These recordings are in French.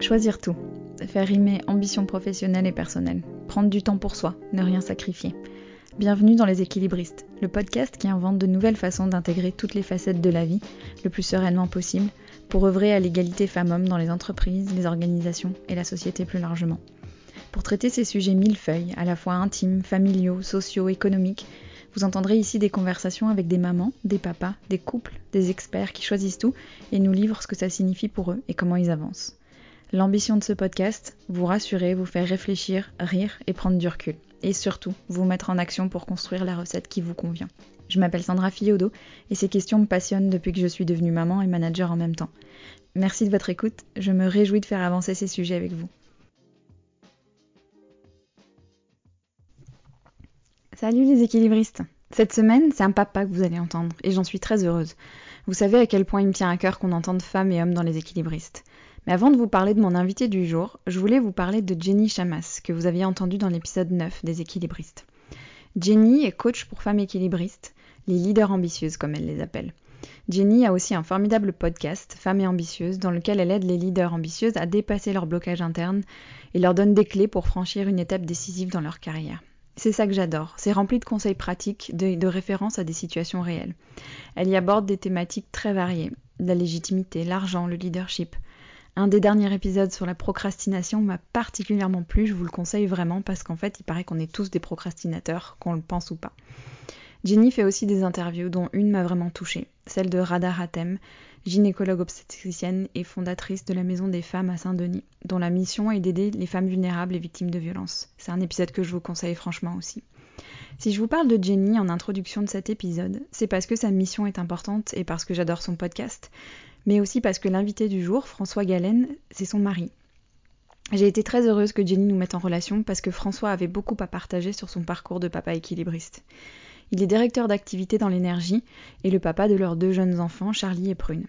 Choisir tout. Faire rimer ambition professionnelle et personnelle. Prendre du temps pour soi, ne rien sacrifier. Bienvenue dans Les Équilibristes, le podcast qui invente de nouvelles façons d'intégrer toutes les facettes de la vie le plus sereinement possible pour œuvrer à l'égalité femmes-hommes dans les entreprises, les organisations et la société plus largement. Pour traiter ces sujets millefeuilles, à la fois intimes, familiaux, sociaux, économiques, vous entendrez ici des conversations avec des mamans, des papas, des couples, des experts qui choisissent tout et nous livrent ce que ça signifie pour eux et comment ils avancent. L'ambition de ce podcast, vous rassurer, vous faire réfléchir, rire et prendre du recul. Et surtout, vous mettre en action pour construire la recette qui vous convient. Je m'appelle Sandra Fiodo et ces questions me passionnent depuis que je suis devenue maman et manager en même temps. Merci de votre écoute, je me réjouis de faire avancer ces sujets avec vous. Salut les équilibristes Cette semaine, c'est un papa que vous allez entendre et j'en suis très heureuse. Vous savez à quel point il me tient à cœur qu'on entende femmes et hommes dans les équilibristes. Mais avant de vous parler de mon invité du jour, je voulais vous parler de Jenny Chamas, que vous aviez entendu dans l'épisode 9 des équilibristes. Jenny est coach pour femmes équilibristes, les leaders ambitieuses comme elle les appelle. Jenny a aussi un formidable podcast, Femmes et ambitieuses, dans lequel elle aide les leaders ambitieuses à dépasser leur blocage interne et leur donne des clés pour franchir une étape décisive dans leur carrière. C'est ça que j'adore. C'est rempli de conseils pratiques, de, de, références à des situations réelles. Elle y aborde des thématiques très variées. La légitimité, l'argent, le leadership. Un des derniers épisodes sur la procrastination m'a particulièrement plu, je vous le conseille vraiment parce qu'en fait il paraît qu'on est tous des procrastinateurs, qu'on le pense ou pas. Jenny fait aussi des interviews dont une m'a vraiment touchée, celle de Radha Hatem, gynécologue obstétricienne et fondatrice de la Maison des Femmes à Saint-Denis, dont la mission est d'aider les femmes vulnérables et victimes de violences. C'est un épisode que je vous conseille franchement aussi. Si je vous parle de Jenny en introduction de cet épisode, c'est parce que sa mission est importante et parce que j'adore son podcast, mais aussi parce que l'invité du jour, François Galen, c'est son mari. J'ai été très heureuse que Jenny nous mette en relation parce que François avait beaucoup à partager sur son parcours de papa équilibriste. Il est directeur d'activité dans l'énergie et le papa de leurs deux jeunes enfants, Charlie et Prune.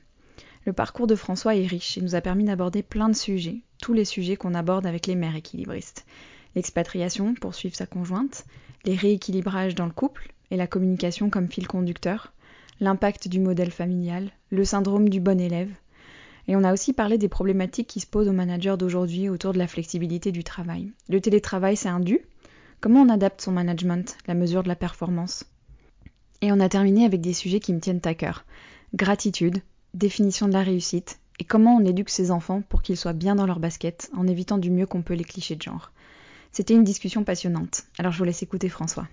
Le parcours de François est riche et nous a permis d'aborder plein de sujets, tous les sujets qu'on aborde avec les mères équilibristes. L'expatriation pour suivre sa conjointe, les rééquilibrages dans le couple et la communication comme fil conducteur, l'impact du modèle familial, le syndrome du bon élève. Et on a aussi parlé des problématiques qui se posent aux managers d'aujourd'hui autour de la flexibilité du travail. Le télétravail, c'est un dû? Comment on adapte son management, la mesure de la performance? Et on a terminé avec des sujets qui me tiennent à cœur. Gratitude, définition de la réussite, et comment on éduque ses enfants pour qu'ils soient bien dans leur basket en évitant du mieux qu'on peut les clichés de genre. C'était une discussion passionnante, alors je vous laisse écouter François.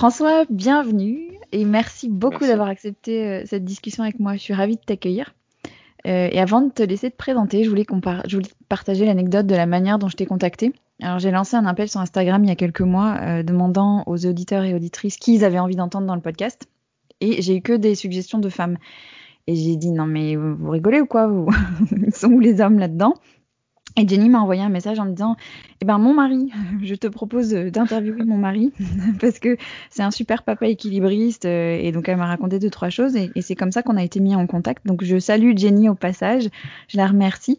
François, bienvenue et merci beaucoup d'avoir accepté euh, cette discussion avec moi. Je suis ravie de t'accueillir. Euh, et avant de te laisser te présenter, je voulais, je voulais partager l'anecdote de la manière dont je t'ai contacté. Alors j'ai lancé un appel sur Instagram il y a quelques mois euh, demandant aux auditeurs et auditrices qui ils avaient envie d'entendre dans le podcast. Et j'ai eu que des suggestions de femmes. Et j'ai dit non mais vous rigolez ou quoi vous? Ils sont où les hommes là-dedans? Et Jenny m'a envoyé un message en me disant Eh ben, mon mari, je te propose d'interviewer mon mari parce que c'est un super papa équilibriste. Euh, et donc, elle m'a raconté deux, trois choses et, c'est comme ça qu'on a été mis en contact. Donc, je salue Jenny au passage. Je la remercie.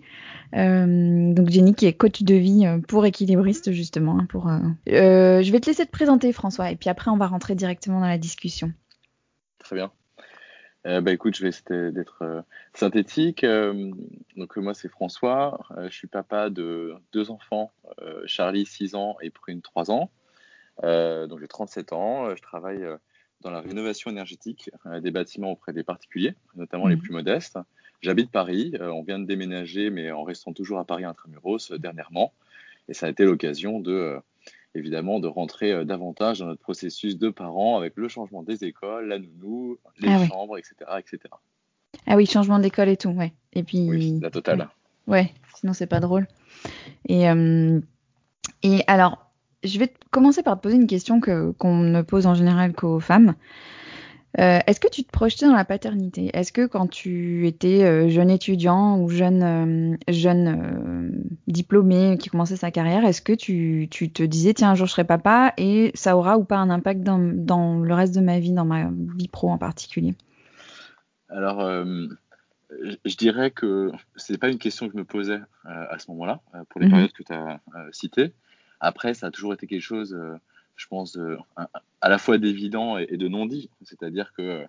Euh, donc, Jenny qui est coach de vie euh, pour équilibriste, justement. Hein, pour, je vais te laisser te présenter, François, et puis après, on va rentrer directement dans la discussion. Très bien. Euh, bah, écoute, je vais essayer d'être euh, synthétique. Euh, donc moi c'est François, je suis papa de deux enfants, Charlie 6 ans et Prune 3 ans. donc j'ai 37 ans, je travaille dans la rénovation énergétique des bâtiments auprès des particuliers, notamment les mmh. plus modestes. J'habite Paris, on vient de déménager mais en restant toujours à Paris intramuros dernièrement et ça a été l'occasion de évidemment de rentrer euh, davantage dans notre processus de parents avec le changement des écoles, la nounou, les ah chambres, etc., etc. Ah oui, changement d'école et tout, ouais. Et puis oui, la totale. Ouais, sinon c'est pas drôle. Et euh, et alors, je vais commencer par te poser une question que qu'on ne pose en général qu'aux femmes. Euh, est-ce que tu te projetais dans la paternité? Est-ce que quand tu étais euh, jeune étudiant ou jeune, euh, jeune diplômé qui commençait sa carrière, est-ce que tu, tu, te disais tiens un jour je serai papa et ça aura ou pas un impact dans, dans le reste de ma vie, dans ma vie pro en particulier? Alors je dirais que c'est pas une question que je me posais à ce moment-là pour les mhm. périodes que tu as citées. Après ça a toujours été quelque chose je pense, à la fois d'évident et, de non dit. C'est-à-dire que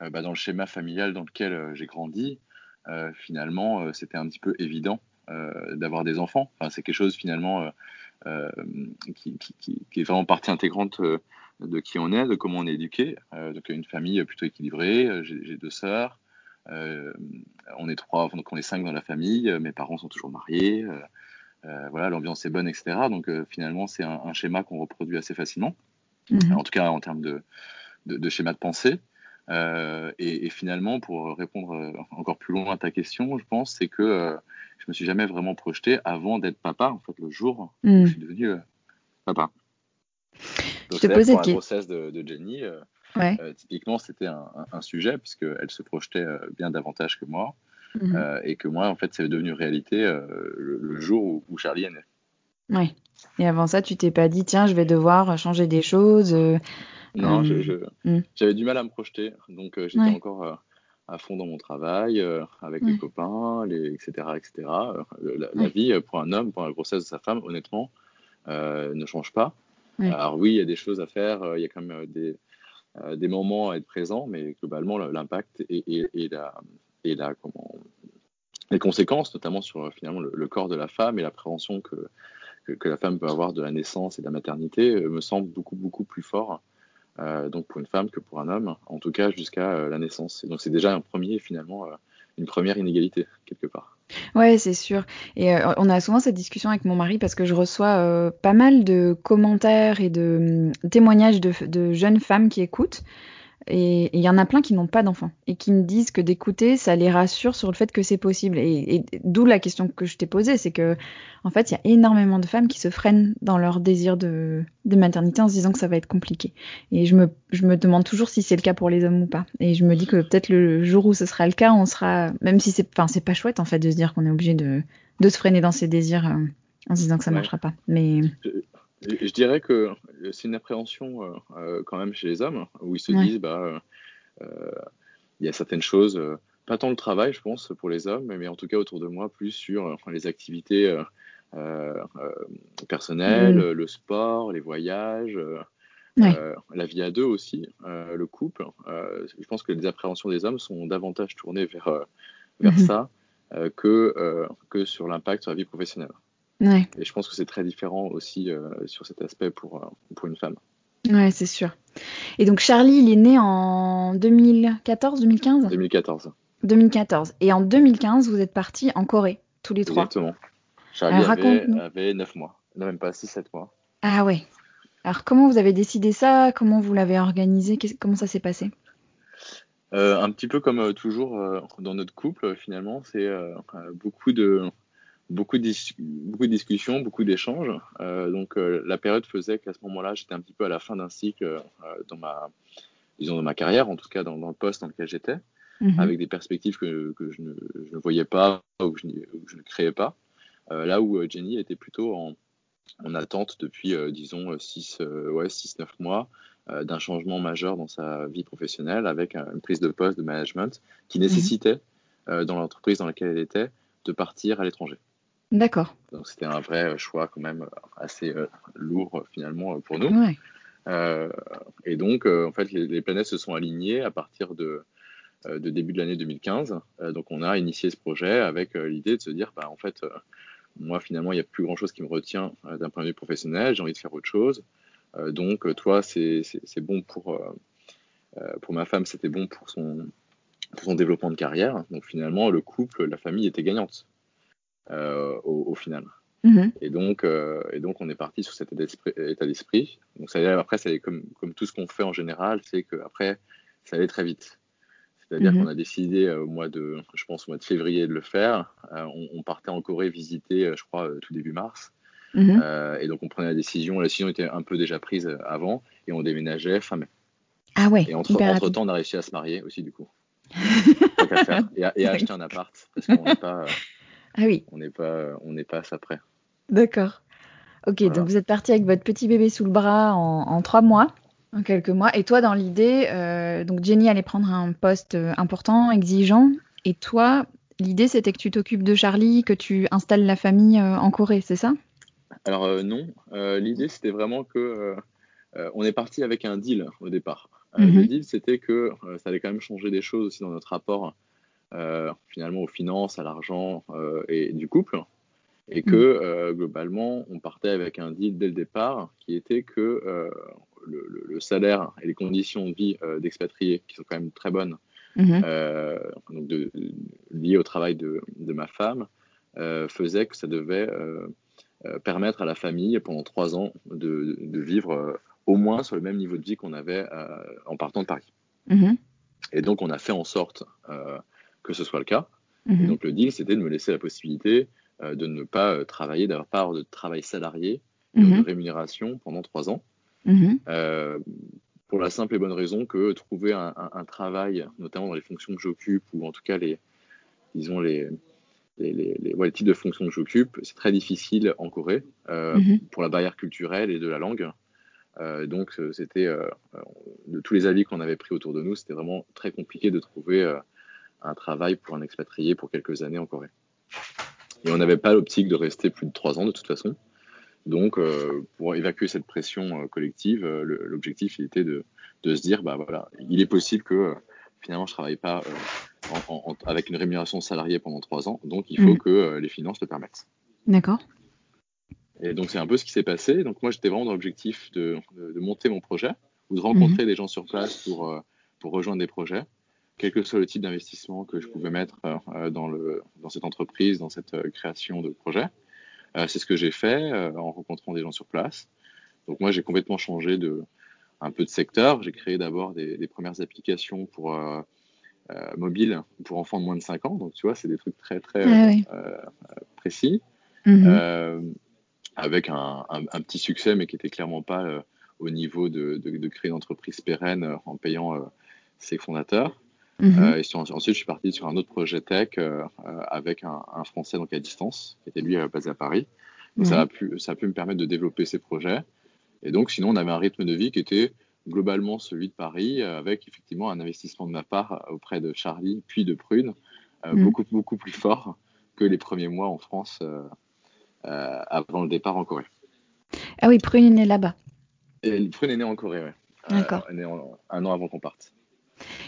bah, dans le schéma familial dans lequel j'ai grandi, finalement, c'était un petit peu évident d'avoir des enfants. C'est quelque chose finalement qui, qui, est vraiment partie intégrante de qui on est, de comment on est éduqué. donc une famille plutôt équilibrée. J'ai deux sœurs. on est trois, donc on est cinq dans la famille. Mes parents sont toujours mariés. Voilà, l'ambiance est bonne, etc. Donc finalement, c'est un, schéma qu'on reproduit assez facilement. Mhm. En tout cas, en termes de, de, schéma de pensée. Euh, et, finalement, pour répondre euh, encore plus loin à ta question, je pense, c'est que euh, je me suis jamais vraiment projeté avant d'être papa, en fait, le jour où mhm. je suis devenu papa. Donc, pour la grossesse de, de Jenny, typiquement, c'était un, un, sujet, puisqu'elle se projetait bien davantage que moi, mhm. et que moi, en fait, c'est devenu réalité le, jour où, où, Charlie est né. Oui. Et avant ça, tu t'es pas dit, tiens, je vais devoir changer des choses non, euh, hmm. j'avais du mal à me projeter. Donc, euh, j'étais encore euh, à fond dans mon travail, avec les copains, les, etc. etc. La, vie pour un homme, pour la grossesse de sa femme, honnêtement, ne change pas. Alors oui, il y a des choses à faire, il y a quand même des, des moments à être présent, mais globalement, l'impact et, et, la, et comment, les conséquences, notamment sur finalement le, corps de la femme et l'appréhension que, que, la femme peut avoir de la naissance et de la maternité, me semble beaucoup, beaucoup plus fort euh, donc pour une femme que pour un homme, en tout cas jusqu'à euh, la naissance. Et donc c'est déjà un premier, finalement, euh, une première inégalité, quelque part. Ouais, c'est sûr. Et on a souvent cette discussion avec mon mari parce que je reçois pas mal de commentaires et de hum, témoignages de, jeunes femmes qui écoutent et il y en a plein qui n'ont pas d'enfants et qui me disent que d'écouter, ça les rassure sur le fait que c'est possible. Et, d'où la question que je t'ai posée, c'est que en fait, il y a énormément de femmes qui se freinent dans leur désir de, de maternité en se disant que ça va être compliqué. Et je me, je me demande toujours si c'est le cas pour les hommes ou pas. Et je me dis que peut-être le jour où ce sera le cas, on sera, même si c'est, enfin, c'est pas chouette en fait de se dire qu'on est obligé de, de se freiner dans ses désirs euh, en se disant que ça marchera pas. Mais je dirais que c'est une appréhension euh, euh, quand même chez les hommes, où ils se disent, bah, euh, il y a certaines choses, pas tant le travail, je pense, pour les hommes, mais en tout cas autour de moi, plus sur les activités personnelles, mm. le sport, les voyages. la vie à deux aussi, le couple. je pense que les appréhensions des hommes sont davantage tournées vers, vers mm-hmm. ça que, que sur l'impact sur la vie professionnelle. Et je pense que c'est très différent aussi euh, sur cet aspect pour, euh, pour une femme. Ouais, c'est sûr. Et donc Charlie, il est né en 2014, 2015 2014. 2014. Et en 2015, vous êtes partis en Corée, tous les trois. Exactement. Charlie avait, avait 9 mois, non même pas 6-7 mois. Ah ouais. Alors comment vous avez décidé ça? Comment vous l'avez organisé? Comment ça s'est passé? Euh, Un petit peu comme toujours dans notre couple, finalement, c'est beaucoup de beaucoup de, beaucoup de discussions, beaucoup d'échanges. Euh, donc euh, la période faisait qu'à ce moment-là, j'étais un petit peu à la fin d'un cycle euh, dans ma, disons, dans ma carrière, en tout cas dans, le poste dans lequel j'étais, mhm. avec des perspectives que, que je, ne, je, ne, voyais pas ou que je, je ne créais pas. là où Jenny était plutôt en, en attente depuis, disons, 6, ouais, 9 mois d'un changement majeur dans sa vie professionnelle avec une prise de poste de management qui mhm. nécessitait, dans l'entreprise dans laquelle elle était, de partir à l'étranger. D'accord. Donc c'était un vrai choix quand même assez euh, lourd finalement pour nous. Euh, et donc en fait les, planètes se sont alignées à partir de, euh, de début de l'année 2015. donc on a initié ce projet avec l'idée de se dire bah en fait moi finalement il n'y a plus grand chose qui me retient d'un point de vue professionnel, j'ai envie de faire autre chose. donc toi c'est bon pour pour ma femme c'était bon pour son pour son développement de carrière. Donc finalement le couple, la famille était gagnante. Euh, au, final. Mhm. Et, donc, euh, et donc, on est parti sur cet état d'esprit. Donc, ça, après, comme, comme tout ce qu'on fait en général, c'est qu'après, ça allait très vite. C'est-à-dire mhm. qu'on a décidé euh, au mois de, je pense, au mois de février de le faire. on, partait en Corée visiter, je crois, tout début mars. Mhm. et donc, on prenait la décision. La décision était un peu déjà prise avant et on déménageait fin mai. Ah ouais. Et entre, temps, on a réussi à se marier aussi, du coup. et, à, et à acheter un appart parce qu'on n'est pas. Ah oui. On n'est pas, on n'est pas à ça près. D'accord. Ok, donc vous êtes parti avec votre petit bébé sous le bras en, trois mois, en quelques mois. Et toi, dans l'idée, euh, donc Jenny allait prendre un poste euh, important, exigeant. Et toi, l'idée, c'était que tu t'occupes de Charlie, que tu installes la famille euh, en Corée, c'est ça? Alors non, l'idée, c'était vraiment que on est parti avec un deal au départ. Le Mhm. deal, c'était que ça allait quand même changer des choses aussi dans notre rapport finalement aux finances, à l'argent et du couple. Et que globalement, on partait avec un deal dès le départ qui était que le, le- le salaire et les conditions de vie d'expatriés, qui sont quand même très bonnes, euh, donc de, liées au travail de, de ma femme, euh, faisait que ça devait euh, euh, permettre à la famille pendant trois ans de, vivre euh, au moins sur le même niveau de vie qu'on avait euh, en partant de Paris. Mhm. Et donc on a fait en sorte euh, que ce soit le cas. Et Mhm. donc le deal, c'était de me laisser la possibilité euh, de ne pas euh, travailler, d'avoir pas de travail salarié, de Mhm. rémunération pendant trois ans. Mhm. Euh, pour la simple et bonne raison que trouver un, un- un travail, notamment dans les fonctions que j'occupe, ou en tout cas les, disons les, les, les- les- ouais, les types de fonctions que j'occupe, c'est très difficile en Corée euh, pour la barrière culturelle et de la langue. Euh, donc c'était euh, de tous les avis qu'on avait pris autour de nous, c'était vraiment très compliqué de trouver euh, un travail pour un expatrié pour quelques années en Corée. Et on n'avait pas l'optique de rester plus de trois ans de toute façon. Donc, euh, pour évacuer cette pression euh, collective, euh, l'objectif était de, de se dire, bah voilà, il est possible que finalement je travaille pas en- en- avec une rémunération salariée pendant trois ans, donc il faut Mhm. que les finances le permettent. D'accord. Et donc c'est un peu ce qui s'est passé. Donc moi j'étais vraiment dans l'objectif de, de- de monter mon projet ou de rencontrer des gens sur place pour, pour rejoindre des projets, quel que soit le type d'investissement que je pouvais mettre euh, dans, le, dans cette entreprise, dans cette euh, création de projet. Euh, c'est ce que j'ai fait euh, en rencontrant des gens sur place. Donc moi j'ai complètement changé de un peu de secteur. J'ai créé d'abord des, des premières applications pour euh, euh, mobiles pour enfants de moins de 5 ans. Donc tu vois c'est des trucs très très Ah euh, précis. Mhm. Euh, avec un, un- un petit succès, mais qui était clairement pas euh, au niveau de, de- de créer une entreprise pérenne euh, en payant euh, ses fondateurs. Mhm. Euh, et sur- ensuite, je suis parti sur un autre projet tech euh, euh, avec un, un Français donc à distance, qui était lui basé à Paris. Donc ça, a pu, ça a pu me permettre de développer ces projets. Et donc, sinon, on avait un rythme de vie qui était globalement celui de Paris, avec effectivement un investissement de ma part auprès de Charlie, puis de Prune, euh, Mhm. beaucoup, beaucoup plus fort que les premiers mois en France avant le départ en Corée. Ah oui, Prune est née là-bas. Prune est née en Corée, ouais. D'accord. Un an avant qu'on parte.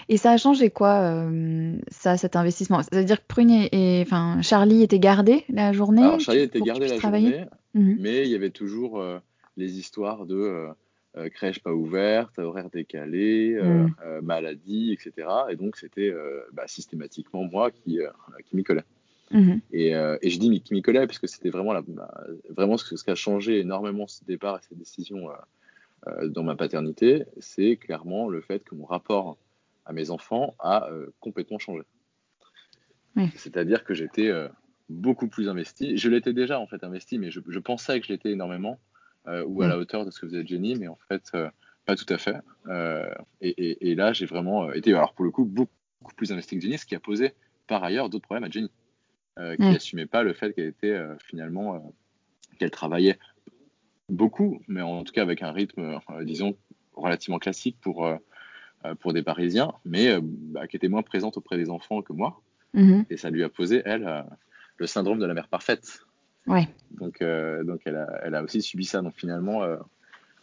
Et ça a changé quoi, euh, ça, cet investissement? C'est-à-dire que Prune et, enfin, Charlie était gardé la journée Alors, Charlie était gardé la journée, Mhm. mais il y avait toujours euh, les histoires de euh, crèche pas ouverte, horaire décalé, euh, maladie, etc. Et donc, c'était bah, systématiquement moi qui, qui m'y collais. Mhm. Et, et je dis qui m'y collait parce que c'était vraiment, la, vraiment ce, ce qui a changé énormément ce départ et cette décision dans ma paternité, c'est clairement le fait que mon rapport à mes enfants a euh, complètement changé. Oui. C'est-à-dire que j'étais euh, beaucoup plus investi. Je l'étais déjà en fait investi, mais je, je pensais que je l'étais énormément euh, ou à Mm. la hauteur de ce que faisait Jenny, mais en fait pas tout à fait. Et, et- et là, j'ai vraiment été, alors pour le coup, beaucoup, beaucoup plus investi que Jenny, ce qui a posé par ailleurs d'autres problèmes à Jenny, qui Mm. n'assumait pas le fait qu'elle était finalement qu'elle travaillait beaucoup, mais en tout cas avec un rythme, disons, relativement classique pour, pour des Parisiens, mais euh, bah, qui était moins présente auprès des enfants que moi. Mhm. Et ça lui a posé, elle, euh, le syndrome de la mère parfaite. Ouais. Donc, euh, donc elle, a, elle a aussi subi ça. Donc finalement, euh,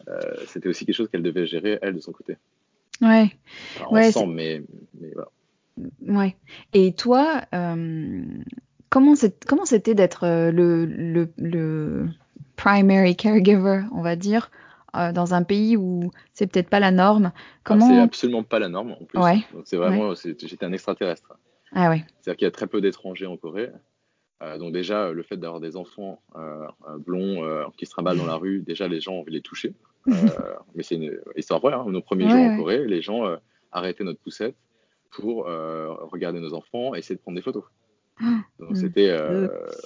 euh, c'était aussi quelque chose qu'elle devait gérer, elle, de son côté. Ouais. Enfin, Ouais, ensemble, mais, mais voilà. Ouais. Et toi, euh, comment c'était d'être euh, le, le, le primary caregiver, on va dire, euh, dans un pays où c'est peut-être pas la norme? C'est Comment... absolument pas la norme en plus. Ouais. Donc c'est vraiment, c'est- j'étais un extraterrestre. Ah ouais. C'est-à-dire qu'il y a très peu d'étrangers en Corée. Euh, donc déjà, le fait d'avoir des enfants euh, blonds qui se trimballent dans la rue, déjà les gens ont envie de les toucher. Mais c'est une histoire vraie. hein. Nos premiers Ouais, jours ouais. en Corée, les gens arrêtaient notre poussette pour regarder nos enfants et essayer de prendre des photos. Donc Mm. c'était,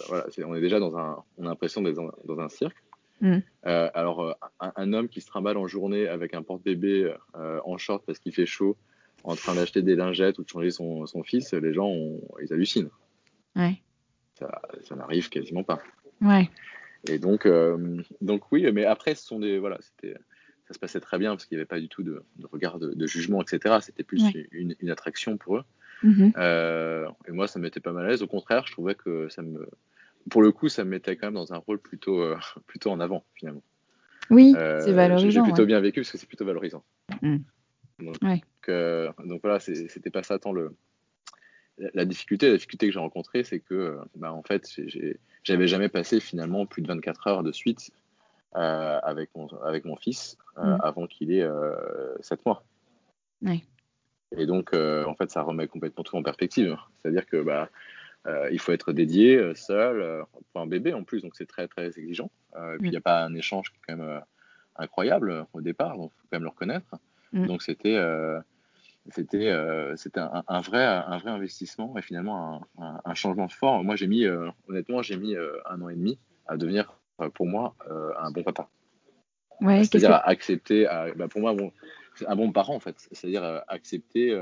voilà, c'est- on est déjà dans un, on a l'impression d'être dans, dans un cirque. Mm. Euh, alors euh, un, un homme qui se trimballe en journée avec un porte-bébé euh, en short parce qu'il fait chaud, en train d'acheter des lingettes ou de changer son, son fils, les gens, ont- ils hallucinent. Ouais. Ça, ça n'arrive quasiment pas. Ouais. Et donc, euh, donc oui, mais après, ce sont des, voilà, c'était, ça se passait très bien parce qu'il n'y avait pas du tout de, de regard de, de jugement, etc. C'était plus Ouais. une, une attraction pour eux. Mhm. Euh, et moi, ça me mettait pas mal à l'aise. Au contraire, je trouvais que ça me, pour le coup, ça me mettait quand même dans un rôle plutôt, euh, plutôt en avant finalement. Oui, Euh, c'est j'ai- J'ai valorisant. plutôt ouais. bien vécu parce que c'est plutôt valorisant. Donc, donc voilà, c'était pas ça tant le, la difficulté, la difficulté que j'ai rencontrée, c'est que, bah, en fait, j'avais jamais passé finalement plus de 24 heures de suite euh, avec, mon, avec mon fils euh, mm. avant qu'il ait 7 mois. Et donc, en fait, ça remet complètement tout en perspective. C'est-à-dire que bah, il faut être dédié, seul, pour un bébé en plus, donc c'est très très exigeant. et puis il n'y a pas un échange qui est quand même incroyable au départ, donc il faut quand même le reconnaître. Mm. Donc c'était c'était euh, c'était un, un, vrai un vrai investissement et finalement un, un changement fort. Moi j'ai mis euh, honnêtement j'ai mis euh, un an et demi à devenir pour moi un bon papa. Ouais, c'est-à-dire à accepter bah, pour moi bon, un bon parent en fait. C'est-à-dire accepter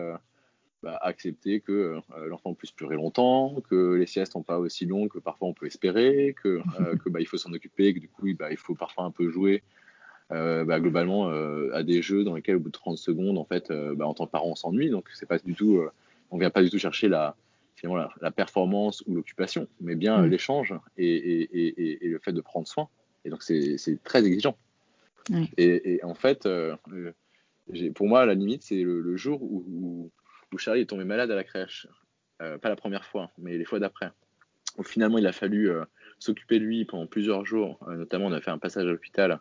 bah, accepter que l'enfant puisse pleurer longtemps, que les siestes sont pas aussi longues que parfois on peut espérer, que, que bah, il faut s'en occuper, que du coup bah, il faut parfois un peu jouer euh, bah, globalement euh, à des jeux dans lesquels au bout de 30 secondes en fait euh, bah, en tant que parent on s'ennuie. Donc c'est pas du tout on vient pas du tout chercher la finalement la, performance ou l'occupation mais bien mm. l'échange et, et, et, le fait de prendre soin. Et donc c'est très exigeant. Et, en fait pour moi la limite c'est le, jour où, où, Charlie est tombé malade à la crèche. Pas la première fois mais les fois d'après. Où finalement il a fallu s'occuper de lui pendant plusieurs jours. Notamment on a fait un passage à l'hôpital.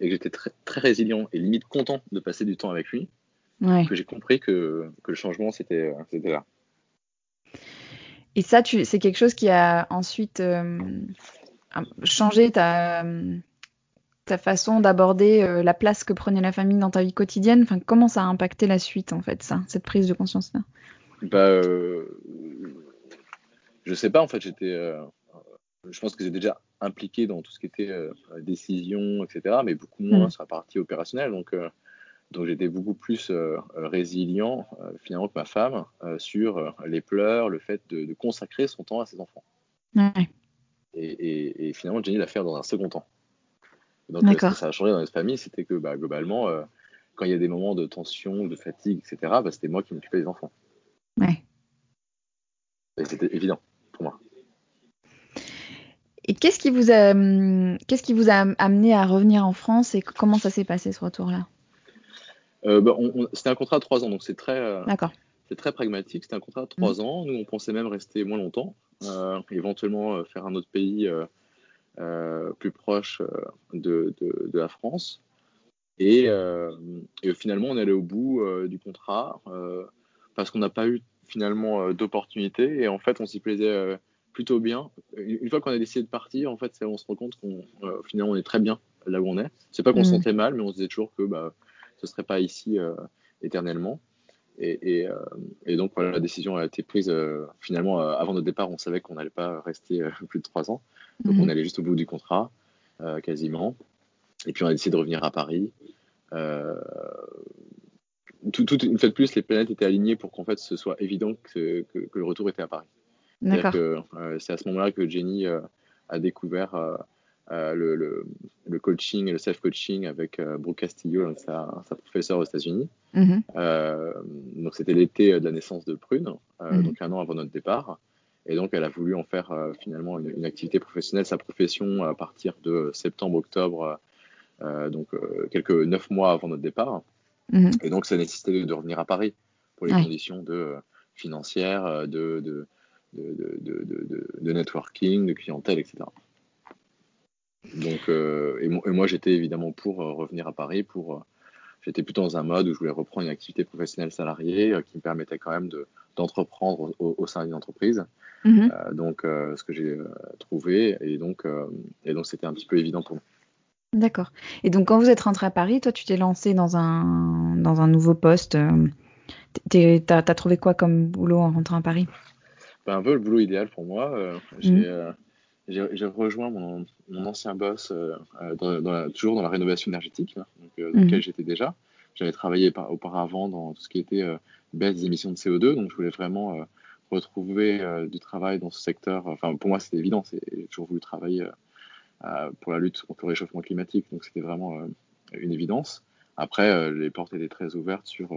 Et que j'étais très, très résilient et limite content de passer du temps avec lui, que j'ai compris que, que, le changement, c'était là. Et ça, c'est quelque chose qui a ensuite euh, changé ta, ta façon d'aborder euh, la place que prenait la famille dans ta vie quotidienne. Enfin, comment ça a impacté la suite, en fait, ça, cette prise de conscience-là? Bah, euh, Je sais pas, en fait, j'étais. Euh, je pense que j'ai déjà impliqué dans tout ce qui était décision, etc., mais beaucoup moins mm. sur la partie opérationnelle. Donc, donc j'étais beaucoup plus résilient finalement que ma femme sur les pleurs, le fait de, consacrer son temps à ses enfants. Et, finalement, Jenny l'a fait dans un second temps. Donc, ce que ça a changé dans notre famille, c'était que bah, globalement, quand il y a des moments de tension, de fatigue, etc., bah, c'était moi qui m'occupais des enfants. Ouais. Et c'était évident pour moi. Et qu'est-ce qui vous a, qu'est-ce qui vous a amené à revenir en France et comment ça s'est passé ce retour-là? Euh, bah, C'était un contrat de trois ans, donc c'est très, euh, c'est très pragmatique. C'était un contrat de trois mmh. ans. Nous, on pensait même rester moins longtemps, euh, éventuellement faire un autre pays plus proche de, de, de, la France. Et, et, finalement, on est allé au bout du contrat parce qu'on n'a pas eu finalement d'opportunité. Et en fait, on s'y plaisait plutôt bien. Une fois qu'on a décidé de partir, en fait, on se rend compte qu'on euh, finalement on est très bien là où on est. C'est pas qu'on se mm. sentait mal, mais on se disait toujours que bah, ce serait pas ici euh, éternellement. Et, euh, et, donc voilà, la décision a été prise finalement avant notre départ. On savait qu'on n'allait pas rester plus de trois ans, donc on mm-hmm. allait juste au bout du contrat quasiment. Et puis on a décidé de revenir à Paris. Tout, tout, une fois de plus, les planètes étaient alignées pour qu'en fait ce soit évident que, que le retour était à Paris. Euh, c'est à ce moment-là que Jenny euh, a découvert euh, le, le, coaching et le self-coaching avec Brooke Castillo, sa, sa professeure aux États-Unis. Mm-hmm. donc c'était l'été de la naissance de Prune, mm-hmm. donc un an avant notre départ. Et donc, elle a voulu en faire finalement une, activité professionnelle, sa profession, à partir de septembre-octobre, donc quelques neuf mois avant notre départ. Mm-hmm. Et donc, ça nécessitait de, revenir à Paris pour les conditions de, financières, de, de, de, networking, de clientèle, etc. Donc, euh, et, moi, j'étais évidemment pour euh, revenir à Paris. Pour, euh, j'étais plutôt dans un mode où je voulais reprendre une activité professionnelle salariée qui me permettait quand même d'entreprendre au, sein d'une entreprise. Mhm. donc, ce que j'ai trouvé, et donc, et donc, c'était un petit peu évident pour moi. D'accord. Et donc, quand vous êtes rentré à Paris, toi, tu t'es lancé dans un, dans un nouveau poste. Tu as, trouvé quoi comme boulot en rentrant à Paris? Un peu le boulot idéal pour moi. Euh, mmh. euh, j'ai rejoint mon, mon, ancien boss euh, dans, toujours dans la rénovation énergétique, hein, donc, dans mmh. lequel j'étais déjà. J'avais travaillé par, auparavant dans tout ce qui était baisse des émissions de CO2, donc je voulais vraiment retrouver du travail dans ce secteur. Enfin, pour moi, c'était évident. J'ai toujours voulu travailler pour la lutte contre le réchauffement climatique, donc c'était vraiment une évidence. Après, les portes étaient très ouvertes sur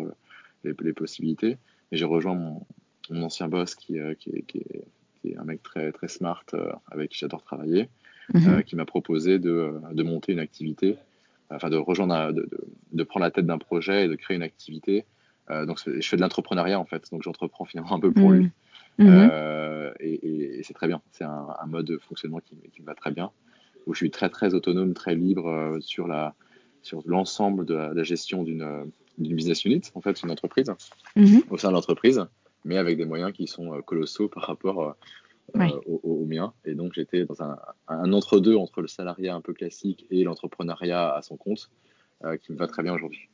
les, les, possibilités. Et j'ai rejoint mon, mon ancien boss qui, euh, qui, qui, est, un mec très, très smart euh, avec qui j'adore travailler, mhm. euh, qui m'a proposé de, de, monter une activité, enfin de rejoindre, de, de, prendre la tête d'un projet et de créer une activité donc je fais de l'entrepreneuriat en fait, donc j'entreprends finalement un peu pour Mhm. lui. Mhm. Euh, et, et- et c'est très bien. C'est un, un mode de fonctionnement qui, me- qui me va très bien, où je suis très très autonome, très libre euh, sur la sur l'ensemble de la, la gestion d'une euh, business unit, en fait, une entreprise, au sein de l'entreprise, mais avec des moyens qui sont euh, colossaux par rapport euh, Ouais. au, au- au mien. Et donc j'étais dans un, un entre-deux entre le salariat un peu classique et l'entrepreneuriat à son compte, euh, qui me va très bien aujourd'hui.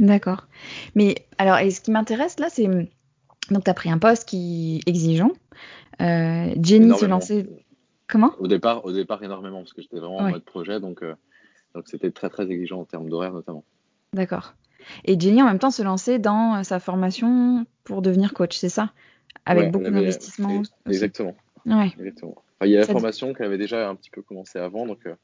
D'accord. Mais alors, et ce qui m'intéresse là, c'est donc tu as pris un poste qui est exigeant. Euh, Jenny se lançait. Comment? Au départ, au départ énormément, parce que j'étais vraiment en mode projet, donc euh, donc c'était très très exigeant en termes d'horaire notamment. D'accord. Et Jenny en même temps se lançait dans euh, sa formation pour devenir coach, c'est ça? Avec Ouais, beaucoup d'investissement. Exactement. Ouais. Exactement. Enfin, il y a la Ça- formation qu'elle avait déjà un petit peu commencé avant, donc euh,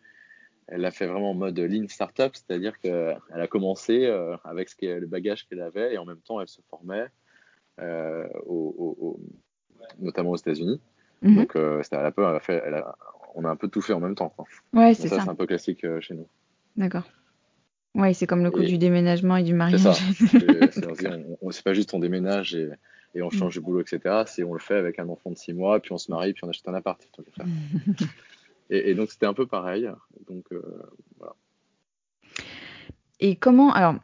elle l'a fait vraiment en mode lean startup, c'est-à-dire qu'elle a commencé euh, avec ce le bagage qu'elle avait et en même temps elle se formait, euh, au- au- au- notamment aux États-Unis. Mhm. Donc euh, elle a peu- elle a fait, elle a- on a un peu tout fait en même temps. quoi. Ouais, c'est ça, ça. c'est un peu classique chez nous. D'accord. Ouais, c'est comme le coup Et- du déménagement et du mariage. ça. C'est on- c'est pas juste on déménage et, et on Mm. change de boulot, etc. C'est on le fait avec un enfant de 6 mois, puis on se marie, puis on achète un appart. Et, et donc c'était un peu pareil. Donc euh, Et comment, alors,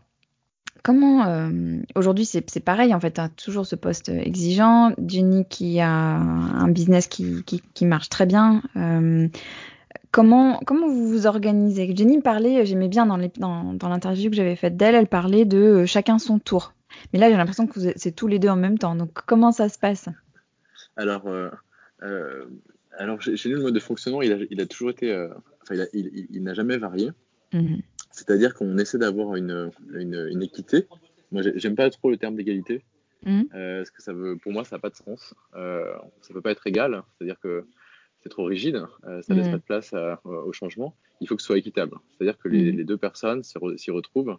comment, euh, aujourd'hui c'est pareil en fait, as toujours ce poste exigeant, Jenny qui a un business qui, qui, qui marche très bien. euh, comment, comment vous vous organisez? Jenny parlait, j'aimais bien dans les- dans, dans l'interview que j'avais faite d'elle, elle parlait de euh, chacun son tour. Mais là j'ai l'impression que c'est tous les deux en même temps, donc comment ça se passe? Alors, euh, euh, alors chez nous, le mode de fonctionnement, il a, il a toujours été. euh, enfin, il, n'a jamais varié. Mhm. C'est-à-dire qu'on essaie d'avoir une, une, une équité. Moi, j'ai- j'aime pas trop le terme d'égalité. Mhm. euh, parce que ça veut, pour moi, ça n'a pas de sens. Euh, ça peut pas être égal. C'est-à-dire que c'est trop rigide. euh, ça laisse Mhm. pas de place à- au changement. Il faut que ce soit équitable. C'est-à-dire que les, les deux personnes s'y re- s'y retrouvent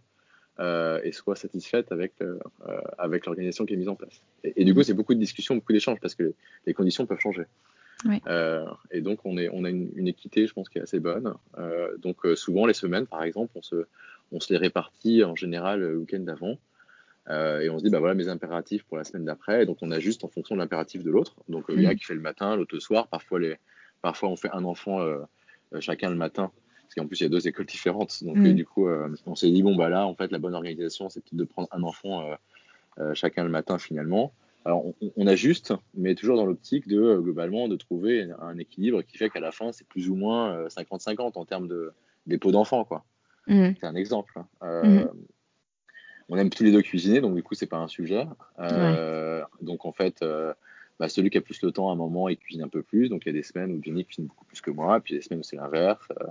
euh, et soient satisfaites avec, euh, euh, avec l'organisation qui est mise en place. Et, et du coup, c'est beaucoup de discussions, beaucoup d'échanges parce que les, les conditions peuvent changer. Euh, et donc, on, est, on a une, une équité, je pense, qui est assez bonne. Euh, donc, euh, souvent, les semaines, par exemple, on se, on se les répartit en général le week-end d'avant. Euh, et on se dit, bah voilà mes impératifs pour la semaine d'après. Donc, on ajuste en fonction de l'impératif de l'autre. Donc, il y a Mhm. qui fait le matin, l'autre le soir. Parfois, les, parfois, on fait un enfant euh, euh, chacun le matin. Parce qu'en plus, il y a deux écoles différentes. Donc, euh, du coup, euh, on s'est dit, bon, bah là, en fait, la bonne organisation, c'est peut-être de prendre un enfant euh, euh, chacun le matin, finalement. Alors, on, on ajuste, mais toujours dans l'optique de, euh, globalement, de trouver un équilibre qui fait qu'à la fin, c'est plus ou moins euh, 50-50 en termes de dépôt d'enfants, quoi. Mhm. C'est un exemple. hein. Euh. On aime tous les deux cuisiner, donc du coup, c'est pas un sujet. Euh, Donc en fait, euh, bah, celui qui a plus le temps à un moment, il cuisine un peu plus. Donc il y a des semaines où Jenny cuisine beaucoup plus que moi, puis il y a des semaines où c'est l'inverse. Euh,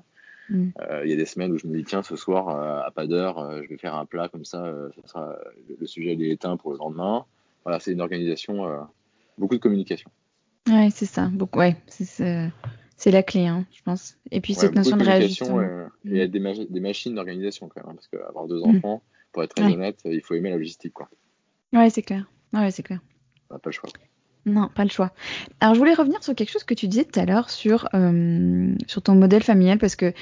euh, Il y a des semaines où je me dis, tiens, ce soir, à pas d'heure, je vais faire un plat comme ça, ça sera, le, sujet il est éteint pour le lendemain. Voilà, c'est une organisation, beaucoup de communication. Ouais, c'est ça. Beaucoup, ouais, c'est- la clé, hein, je pense. Et puis Ouais, cette notion de communication réajustement. euh, et des, mach- des machines d'organisation quand même, hein, parce qu'avoir deux Mhm. enfants, pour être très Ouais. honnête, il faut aimer la logistique, quoi. Ouais, c'est clair. Ouais, c'est clair. On n'a pas le choix. Non, pas le choix. Alors, je voulais revenir sur quelque chose que tu disais tout à l'heure sur, euh, sur ton modèle familial parce que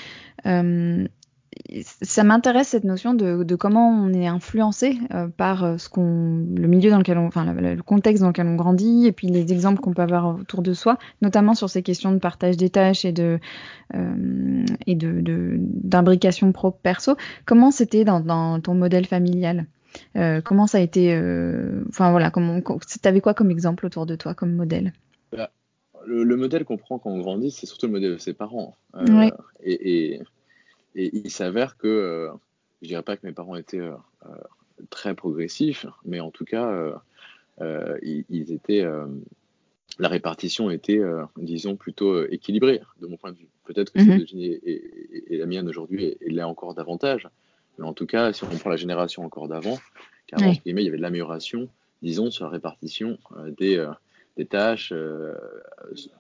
euh, ça m'intéresse cette notion de, de comment on est influencé euh, par euh, ce qu'on, le milieu dans lequel on, enfin, le contexte dans lequel on grandit et puis les exemples qu'on peut avoir autour de soi, notamment sur ces questions de partage des tâches et de euh, et de de- d'imbrication pro perso. Comment c'était dans, dans ton modèle familial? Euh, Comment ça a été, enfin voilà, comment, t'avais quoi comme exemple autour de toi comme modèle? Le, le modèle qu'on prend quand on grandit, c'est surtout le modèle de ses parents. Ouais. et, et, et il s'avère que, euh, je dirais pas que mes parents étaient euh, euh, très progressifs, mais en tout cas, euh, ils, ils étaient, la répartition était, disons, plutôt équilibrée de mon point de vue. Peut-être que celle de Ginny et, et- et la mienne aujourd'hui est, là encore davantage, mais en tout cas, si on prend la génération encore d'avant, car guillemets, il y avait de l'amélioration, disons, sur la répartition des, des tâches, euh,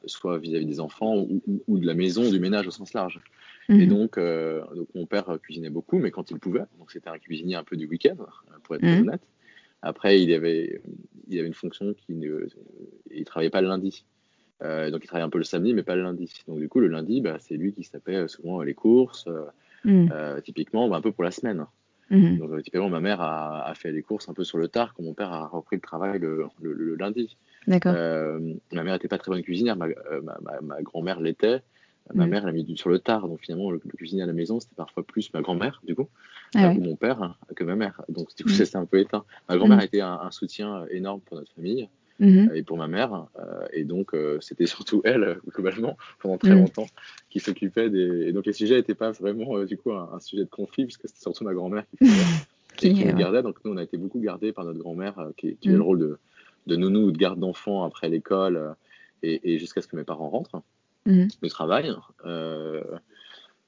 soit vis-à-vis des enfants ou, ou- ou de la maison, du ménage au sens large. Et Mhm. donc, euh, donc, mon père cuisinait beaucoup, mais quand il pouvait, donc c'était un cuisinier un peu du week-end, pour être Mhm. honnête. Après, il avait, il avait une fonction qui ne, il travaillait pas le lundi. Euh, donc il travaillait un peu le samedi, mais pas le lundi. Donc du coup, le lundi, bah, c'est lui qui se tapait souvent les courses, euh, Mhm. euh, typiquement, bah, un peu pour la semaine. Donc, typiquement, ma mère a, fait les courses un peu sur le tard quand mon père a repris le travail le, lundi. D'accord. ma mère n'était pas très bonne cuisinière, ma, ma grand-mère l'était. Ma mhm. mère l'a mis sur le tard, donc finalement, le, cuisinier à la maison, c'était parfois plus ma grand-mère, du coup, ah ou mon père, hein, que ma mère. Donc, du coup, ça mhm. c'était un peu éteint. Ma grand-mère a été un, soutien énorme pour notre famille. Mhm. et pour ma mère. Euh, et donc, euh, c'était surtout elle, globalement, pendant très longtemps, qui s'occupait des. Et donc, les sujets n'étaient pas vraiment, euh, du coup, un, sujet de conflit, puisque c'était surtout ma grand-mère qui qui nous gardait. Donc, nous, on a été beaucoup gardés par notre grand-mère, qui, qui avait le rôle de, de nounou ou de garde d'enfants après l'école et, et jusqu'à ce que mes parents rentrent le mhm. travail. Euh,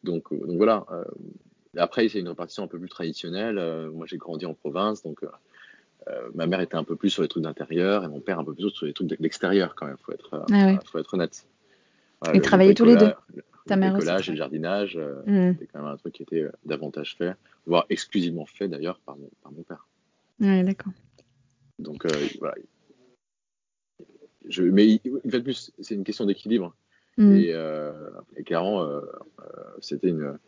donc, donc voilà. Euh, après, c'est une répartition un peu plus traditionnelle. Euh, moi, j'ai grandi en province, donc ma mère était un peu plus sur les trucs d'intérieur et mon père un peu plus sur les trucs d'extérieur quand même. Faut être, ah faut être honnête. Ils travaillaient tous les deux. Ta mère aussi. et le jardinage, mhm. c'était quand même un truc qui était davantage fait, voire exclusivement fait d'ailleurs par mon, par mon père. Oui, d'accord. Donc voilà. Je, mais une fois de plus, c'est une question d'équilibre. Mm. Euh, et, clairement, euh, euh, c'était une,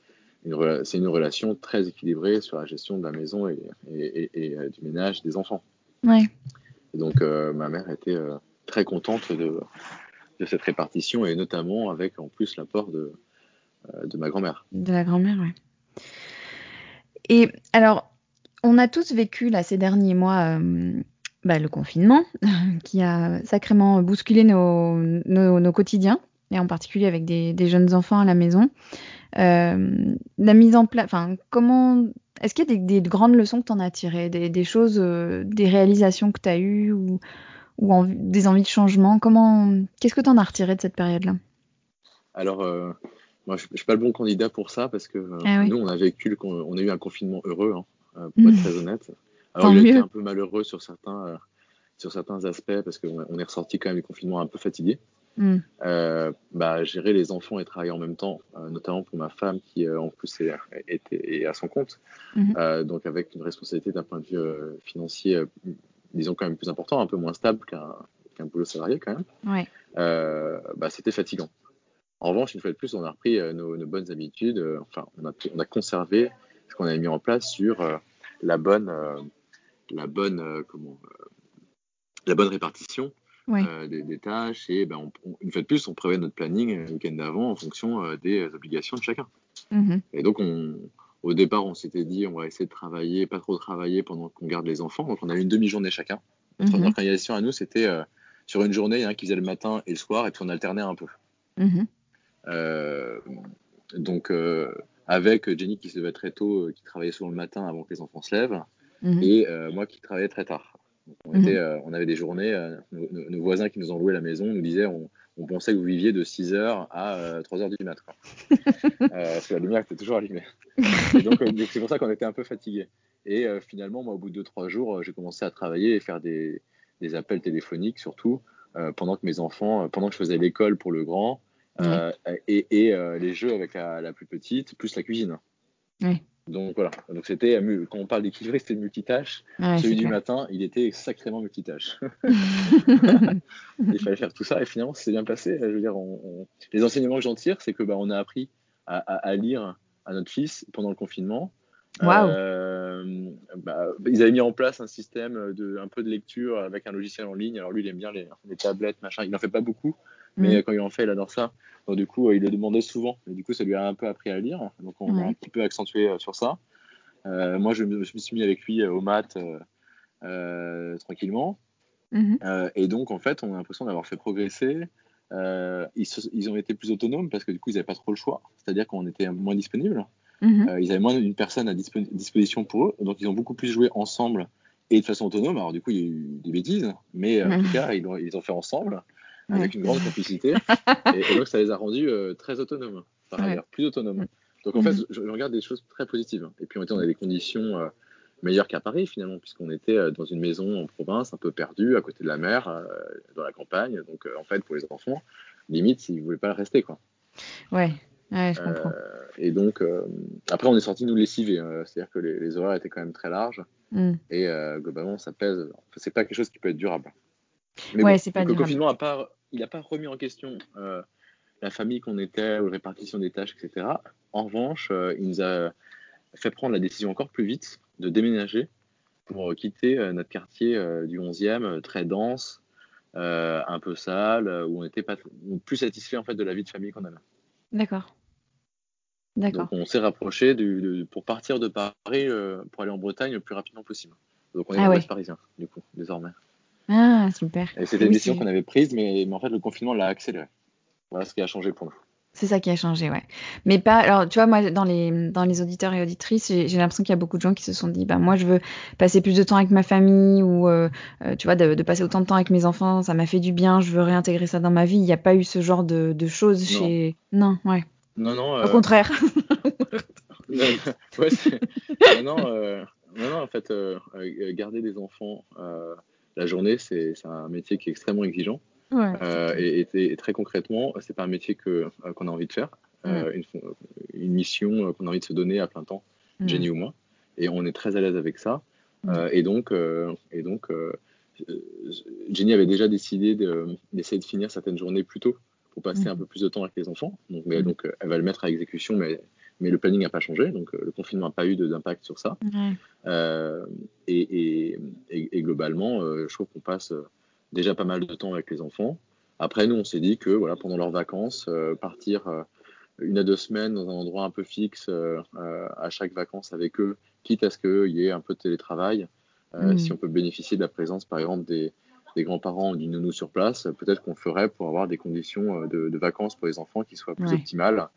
c'est une relation très équilibrée sur la gestion de la maison et, et, du ménage des enfants. Ouais. donc, ma mère était très contente de, de, cette répartition et notamment avec en plus l'apport de, de ma grand-mère. De la grand-mère, oui. Et alors, on a tous vécu là, ces derniers mois bah, le confinement qui a sacrément bousculé nos, nos, nos quotidiens et en particulier avec des, jeunes enfants à la maison. Euh, la mise en place, enfin, comment, est-ce qu'il y a des, grandes leçons que tu en as tirées, des, choses, euh, des réalisations que tu as eues ou, ou des envies de changement? Comment, qu'est-ce que tu en as retiré de cette période-là? Alors, euh, moi, je ne suis pas le bon candidat pour ça parce que ah nous, on a vécu, on a eu un confinement heureux, hein, pour être très honnête. Alors, il a été un peu malheureux sur certains, sur certains aspects parce qu'on est ressorti quand même du confinement un peu fatigué. Mm. Euh, bah, gérer les enfants et travailler en même temps, euh, notamment pour ma femme qui euh, en plus est, est, à son compte, mm-hmm. donc avec une responsabilité d'un point de vue financier, disons quand même plus important, un peu moins stable qu'un boulot salarié quand même, bah, c'était fatigant. En revanche, une fois de plus, on a repris nos, bonnes habitudes, enfin, on a, on a, conservé ce qu'on avait mis en place sur la bonne, la bonne, comment, la bonne répartition euh, des, tâches et ben, une fois de plus, on prévoit notre planning le week-end d'avant en fonction euh, des obligations de chacun. Mm-hmm. Et donc, on, au départ, on s'était dit on va essayer de travailler, pas trop travailler pendant qu'on garde les enfants. Donc, on a une demi-journée chacun. Notre mm-hmm. organisation à nous, c'était euh, sur une journée, a qui faisait le matin et le soir, et puis on alternait un peu. Mm-hmm. donc, avec Jenny qui se levait très tôt, qui travaillait souvent le matin avant que les enfants se lèvent, et moi qui travaillais très tard. Mhm. Euh, on, avait des journées, euh, nos, voisins qui nous ont loué la maison nous disaient on, pensait que vous viviez de 6h à 3h euh, du mat. parce que la lumière était toujours allumée. donc, c'est pour ça qu'on était un peu fatigués. Et finalement, moi, au bout de 2-3 jours, j'ai commencé à travailler et faire des, appels téléphoniques surtout, pendant que mes enfants, pendant que je faisais l'école pour le grand, et, les jeux avec la, la, plus petite, plus la cuisine. Donc voilà, donc c'était quand on parle d'équilibré, c'était multitâche. Celui du matin, il était sacrément multitâche. il fallait faire tout ça et finalement, c'est bien passé. Je veux dire, les enseignements que j'en tire, c'est que bah, on a appris à, lire à notre fils pendant le confinement. Euh, bah, ils avaient mis en place un système de un peu de lecture avec un logiciel en ligne. Alors lui, il aime bien les, les tablettes, machin. Il n'en fait pas beaucoup, mais mm. quand il en fait, il adore ça. Donc, du coup, euh, il le demandait souvent. Et du coup, ça lui a un peu appris à lire. Donc, on a un petit peu accentué euh, sur ça. Euh, moi, je me, suis mis avec lui au maths tranquillement. Mm-hmm. et donc, en fait, on a l'impression d'avoir fait progresser. ils, ont été plus autonomes parce que du coup, ils n'avaient pas trop le choix. C'est-à-dire qu'on était moins disponible. Mm-hmm. ils avaient moins d'une personne à disposition pour eux. Donc, ils ont beaucoup plus joué ensemble et de façon autonome. Alors, du coup, il y a eu des bêtises, mais en tout cas, ils ont, ils ont fait ensemble avec une grande complicité. et, donc, ça les a rendus euh, très autonomes, par ailleurs, plus autonomes. Donc, en fait, mhm. je, regarde des choses très positives. Et puis, on était dans des conditions euh, meilleures qu'à Paris, finalement, puisqu'on était euh, dans une maison en province, un peu perdue, à côté de la mer, dans la campagne. Donc, en fait, pour les enfants, limite, ils ne voulaient pas rester, quoi. Ouais. Ouais, je comprends. et donc, après, on est sorti nous lessiver. C'est-à-dire que les, horaires étaient quand même très larges. Mm. Et globalement, ça pèse. Enfin, c'est pas quelque chose qui peut être durable. Mais ouais, c'est pas Le confinement, à part il n'a pas remis en question euh, la famille qu'on était, ou la répartition des tâches, etc. En revanche, euh, il nous a fait prendre la décision encore plus vite de déménager pour quitter notre quartier du 11e, très dense, un peu sale, où on était pas plus satisfait en fait de la vie de famille qu'on avait. D'accord. Donc on s'est rapproché du, pour partir de Paris pour aller en Bretagne le plus rapidement possible. Donc on est ah, parisien du coup désormais. Ah super. Et c'était une décision qu'on avait prise, mais, mais en fait le confinement l'a accéléré. Voilà ce qui a changé pour nous. C'est ça qui a changé, ouais. Mais pas. Alors, tu vois, moi, dans les, dans les auditeurs et auditrices, j'ai l'impression qu'il y a beaucoup de gens qui se sont dit, bah, moi, je veux passer plus de temps avec ma famille ou, euh, euh, tu vois, de, passer autant de temps avec mes enfants, ça m'a fait du bien, je veux réintégrer ça dans ma vie. Il n'y a pas eu ce genre de, de choses chez. Non, ouais. Non, non. Au euh, contraire. non, ouais, non, non, en fait, garder des enfants la journée, c'est un métier qui est extrêmement exigeant. Euh, et, très concrètement, c'est pas un métier que euh, qu'on a envie de faire, euh, une, mission qu'on a envie de se donner à plein temps. Jenny ou moi, et on est très à l'aise avec ça. Et donc, et donc Jenny avait déjà décidé d'essayer de, finir certaines journées plus tôt pour passer un peu plus de temps avec les enfants. Donc, mais, donc elle va le mettre à exécution, mais, mais le planning n'a pas changé, donc le confinement n'a pas eu d'impact sur ça. Et, et, globalement, je trouve qu'on passe déjà pas mal de temps avec les enfants. Après, nous, on s'est dit que voilà, pendant leurs vacances, euh, partir euh, une à deux semaines dans un endroit un peu fixe euh, à chaque vacances avec eux, quitte à ce qu'il y ait un peu de télétravail, mm. si on peut bénéficier de la présence, par exemple, des, grands-parents ou d'une nounou sur place, peut-être qu'on ferait pour avoir des conditions de, vacances pour les enfants qui soient plus optimales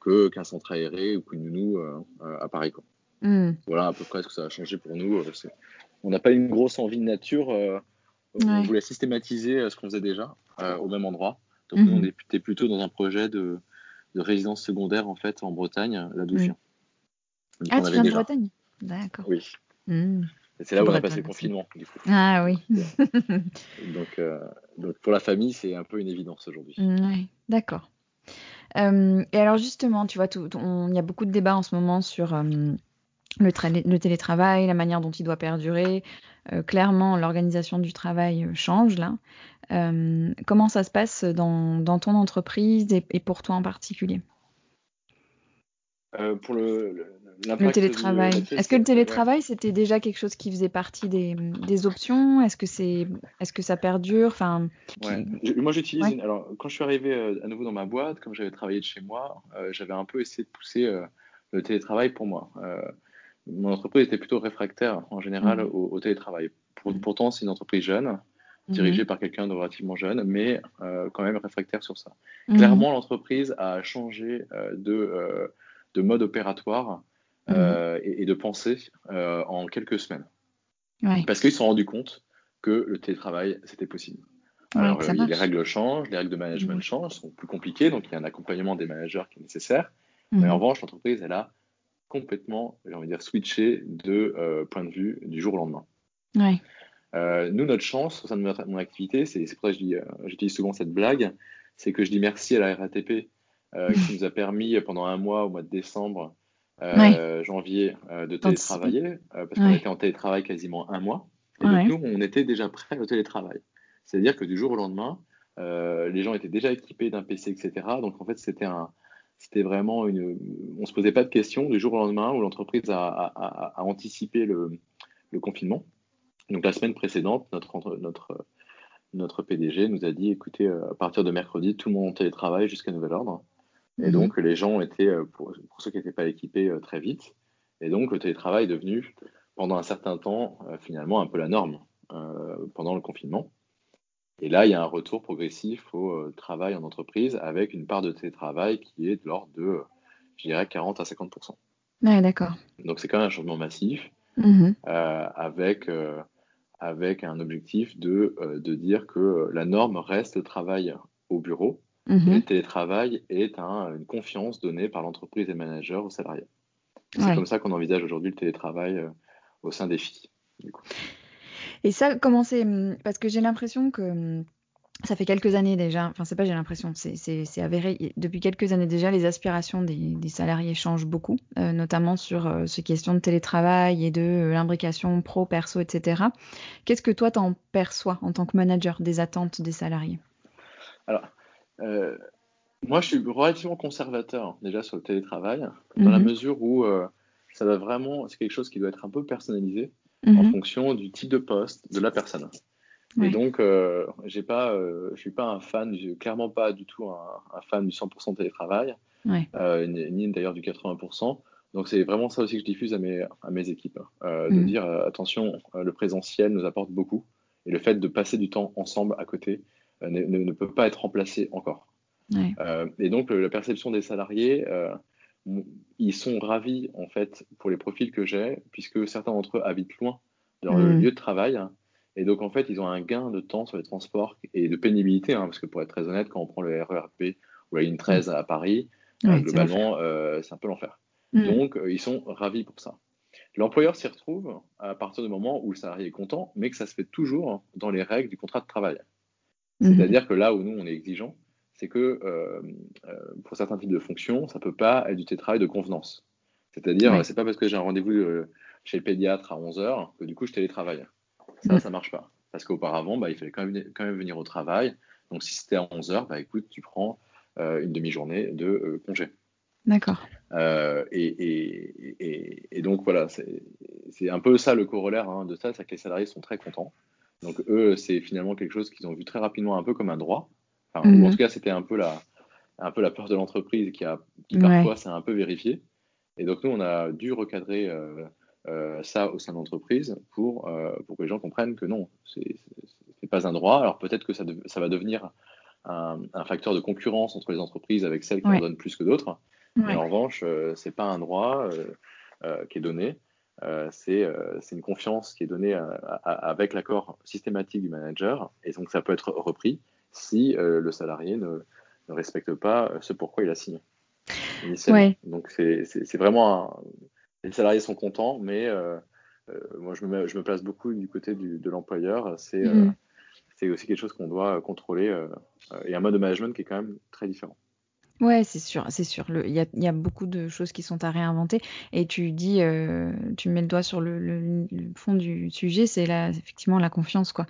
que qu'un centre aéré ou qu'une nounou à Paris. Quoi. Mm. Voilà à peu près ce que ça a changé pour nous. On n'a pas une grosse envie de nature on voulait systématiser euh, ce qu'on faisait déjà euh, au même endroit. Donc, nous, on mhm. était plutôt dans un projet de, résidence secondaire, en fait, en Bretagne, là d'où je viens. ah, tu viens de Bretagne? D'accord. Oui. Hmm. C'est là où on a passé le confinement, du coup. Ah oui. donc, euh, donc, pour la famille, c'est un peu une évidence aujourd'hui. Oui, d'accord. Et alors justement, tu vois, il y a beaucoup de débats en ce moment sur le, télétravail, la manière dont il doit perdurer. Euh, clairement, l'organisation du travail euh, change là. Euh, comment ça se passe dans, ton entreprise et, pour toi en particulier? Pour le, télétravail. Est-ce que le télétravail, c'était déjà quelque chose qui faisait partie des, options? Est-ce que, c'est, est-ce que ça perdure? Enfin, Moi, j'utilise. Alors, quand je suis arrivé à nouveau dans ma boîte, comme j'avais travaillé de chez moi, j'avais un peu essayé de pousser le télétravail pour moi mon entreprise était plutôt réfractaire en général mhm. au, télétravail. Mhm. pourtant, c'est une entreprise jeune, mhm. dirigée par quelqu'un de relativement jeune, mais euh, quand même réfractaire sur ça. Clairement, l'entreprise a changé euh, de, euh, de, mode opératoire et, de pensée en quelques semaines. Parce qu'ils se sont rendus compte que le télétravail, c'était possible. Alors, les règles changent, les règles de management changent, sont plus compliquées, donc il y a un accompagnement des managers qui est nécessaire. Mais en revanche, l'entreprise, elle a complètement, j'ai envie de dire, switché de euh, point de vue du jour au lendemain. Euh, nous, notre chance au sein de mon activité, c'est pour ça que euh, j'utilise souvent cette blague, c'est que je dis merci à la RATP qui nous a permis pendant un mois, au mois de décembre, janvier, de télétravailler, parce qu'on était en télétravail quasiment un mois. Et donc, nous, on était déjà prêts au télétravail. C'est-à-dire que du jour au lendemain, les gens étaient déjà équipés d'un PC, etc. Donc, en fait, c'était un, c'était vraiment une. On se posait pas de questions du jour au lendemain où l'entreprise a, anticipé le, confinement. Donc la semaine précédente, notre, notre, notre PDG nous a dit écoutez, euh, à partir de mercredi, tout le monde en télétravail jusqu'à nouvel ordre. Et mhm. donc les gens étaient, euh, pour, pour ceux qui n'étaient pas équipés, euh, très vite. Et donc le télétravail est devenu, pendant un certain temps, finalement un peu la norme pendant le confinement. Et là, il y a un retour progressif au euh, travail en entreprise avec une part de télétravail qui est de l'ordre de, je dirais, 40 à 50% Ouais, d'accord. Donc c'est quand même un changement massif euh, avec, euh, avec un objectif de, de dire que la norme reste le travail au bureau et le télétravail est une confiance donnée par l'entreprise et le manager aux salariés. C'est comme ça qu'on envisage aujourd'hui le télétravail au sein des filles. Du coup. Et ça, comment c'est hum, Parce que j'ai l'impression que hum, ça fait quelques années déjà, enfin c'est pas j'ai l'impression, c'est avéré, depuis quelques années déjà, les aspirations des, salariés changent beaucoup, euh, notamment sur euh, ces questions de télétravail et de euh, l'imbrication pro, perso, etc. Qu'est-ce que toi t'en perçois en tant que manager des attentes des salariés? Alors, moi je suis relativement conservateur déjà sur le télétravail, dans la mhm. mesure où ça va vraiment, c'est quelque chose qui doit être un peu personnalisé en mhm. fonction du type de poste de la personne. Et donc, euh, j'ai pas, euh, je suis pas un fan, clairement pas du tout un, fan du 100% télétravail, euh, ni, d'ailleurs du 80%. Donc, c'est vraiment ça aussi que je diffuse à mes, à mes équipes, hein. de mhm. dire attention, le présentiel nous apporte beaucoup, et le fait de passer du temps ensemble à côté ne, ne, peut pas être remplacé encore. et donc, la perception des salariés, ils sont ravis en fait pour les profils que j'ai, puisque certains d'entre eux habitent loin de leur mhm. lieu de travail. Et donc, en fait, ils ont un gain de temps sur les transports et de pénibilité, hein, parce que pour être très honnête, quand on prend le RERP ou la ligne 13 à Paris, euh, globalement, euh, c'est un peu l'enfer. Mm. Donc, euh, ils sont ravis pour ça. L'employeur s'y retrouve à partir du moment où le salarié est content, mais que ça se fait toujours dans les règles du contrat de travail. Mm-hmm. C'est-à-dire que là où nous, on est exigeant, c'est que pour certains types de fonctions, ça ne peut pas être du télétravail de convenance. C'est-à-dire, ce c'est pas parce que j'ai un rendez-vous chez le pédiatre à 11h que du coup, je télétravaille. Ça, mm. ça marche pas. Parce qu'auparavant, bah, il fallait quand même, quand même, venir au travail. Donc, si c'était à 11 heures, bah, écoute, tu prends euh, une demi-journée de euh, congé. D'accord. Euh, et, et, et, donc, voilà, c'est un peu ça le corollaire hein, de ça, c'est que les salariés sont très contents. Donc, eux, c'est finalement quelque chose qu'ils ont vu très rapidement un peu comme un droit. Enfin, en mm. tout cas, c'était un peu la, un peu la peur de l'entreprise qui, a, qui parfois s'est un peu vérifiée. Et donc, nous, on a dû recadrer euh, ça au sein de l'entreprise pour, euh, pour que les gens comprennent que non, ce n'est pas un droit. Alors peut-être que ça, ça, va devenir un, facteur de concurrence entre les entreprises avec celles qui en donnent plus que d'autres. Mais en revanche, euh, ce n'est pas un droit qui est donné. C'est une confiance qui est donnée avec l'accord systématique du manager. Et donc ça peut être repris si le salarié ne, ne, respecte pas ce pourquoi il a signé. Ouais. Donc c'est vraiment un, les salariés sont contents, mais euh, euh, moi, je me, je me, place beaucoup du côté de l'employeur. C'est euh, mm. c'est aussi quelque chose qu'on doit contrôler et un mode de management qui est quand même très différent. Ouais, c'est sûr, c'est sûr. Il y a, beaucoup de choses qui sont à réinventer. Et tu dis, tu mets le doigt sur le, fond du sujet, c'est effectivement la confiance, quoi.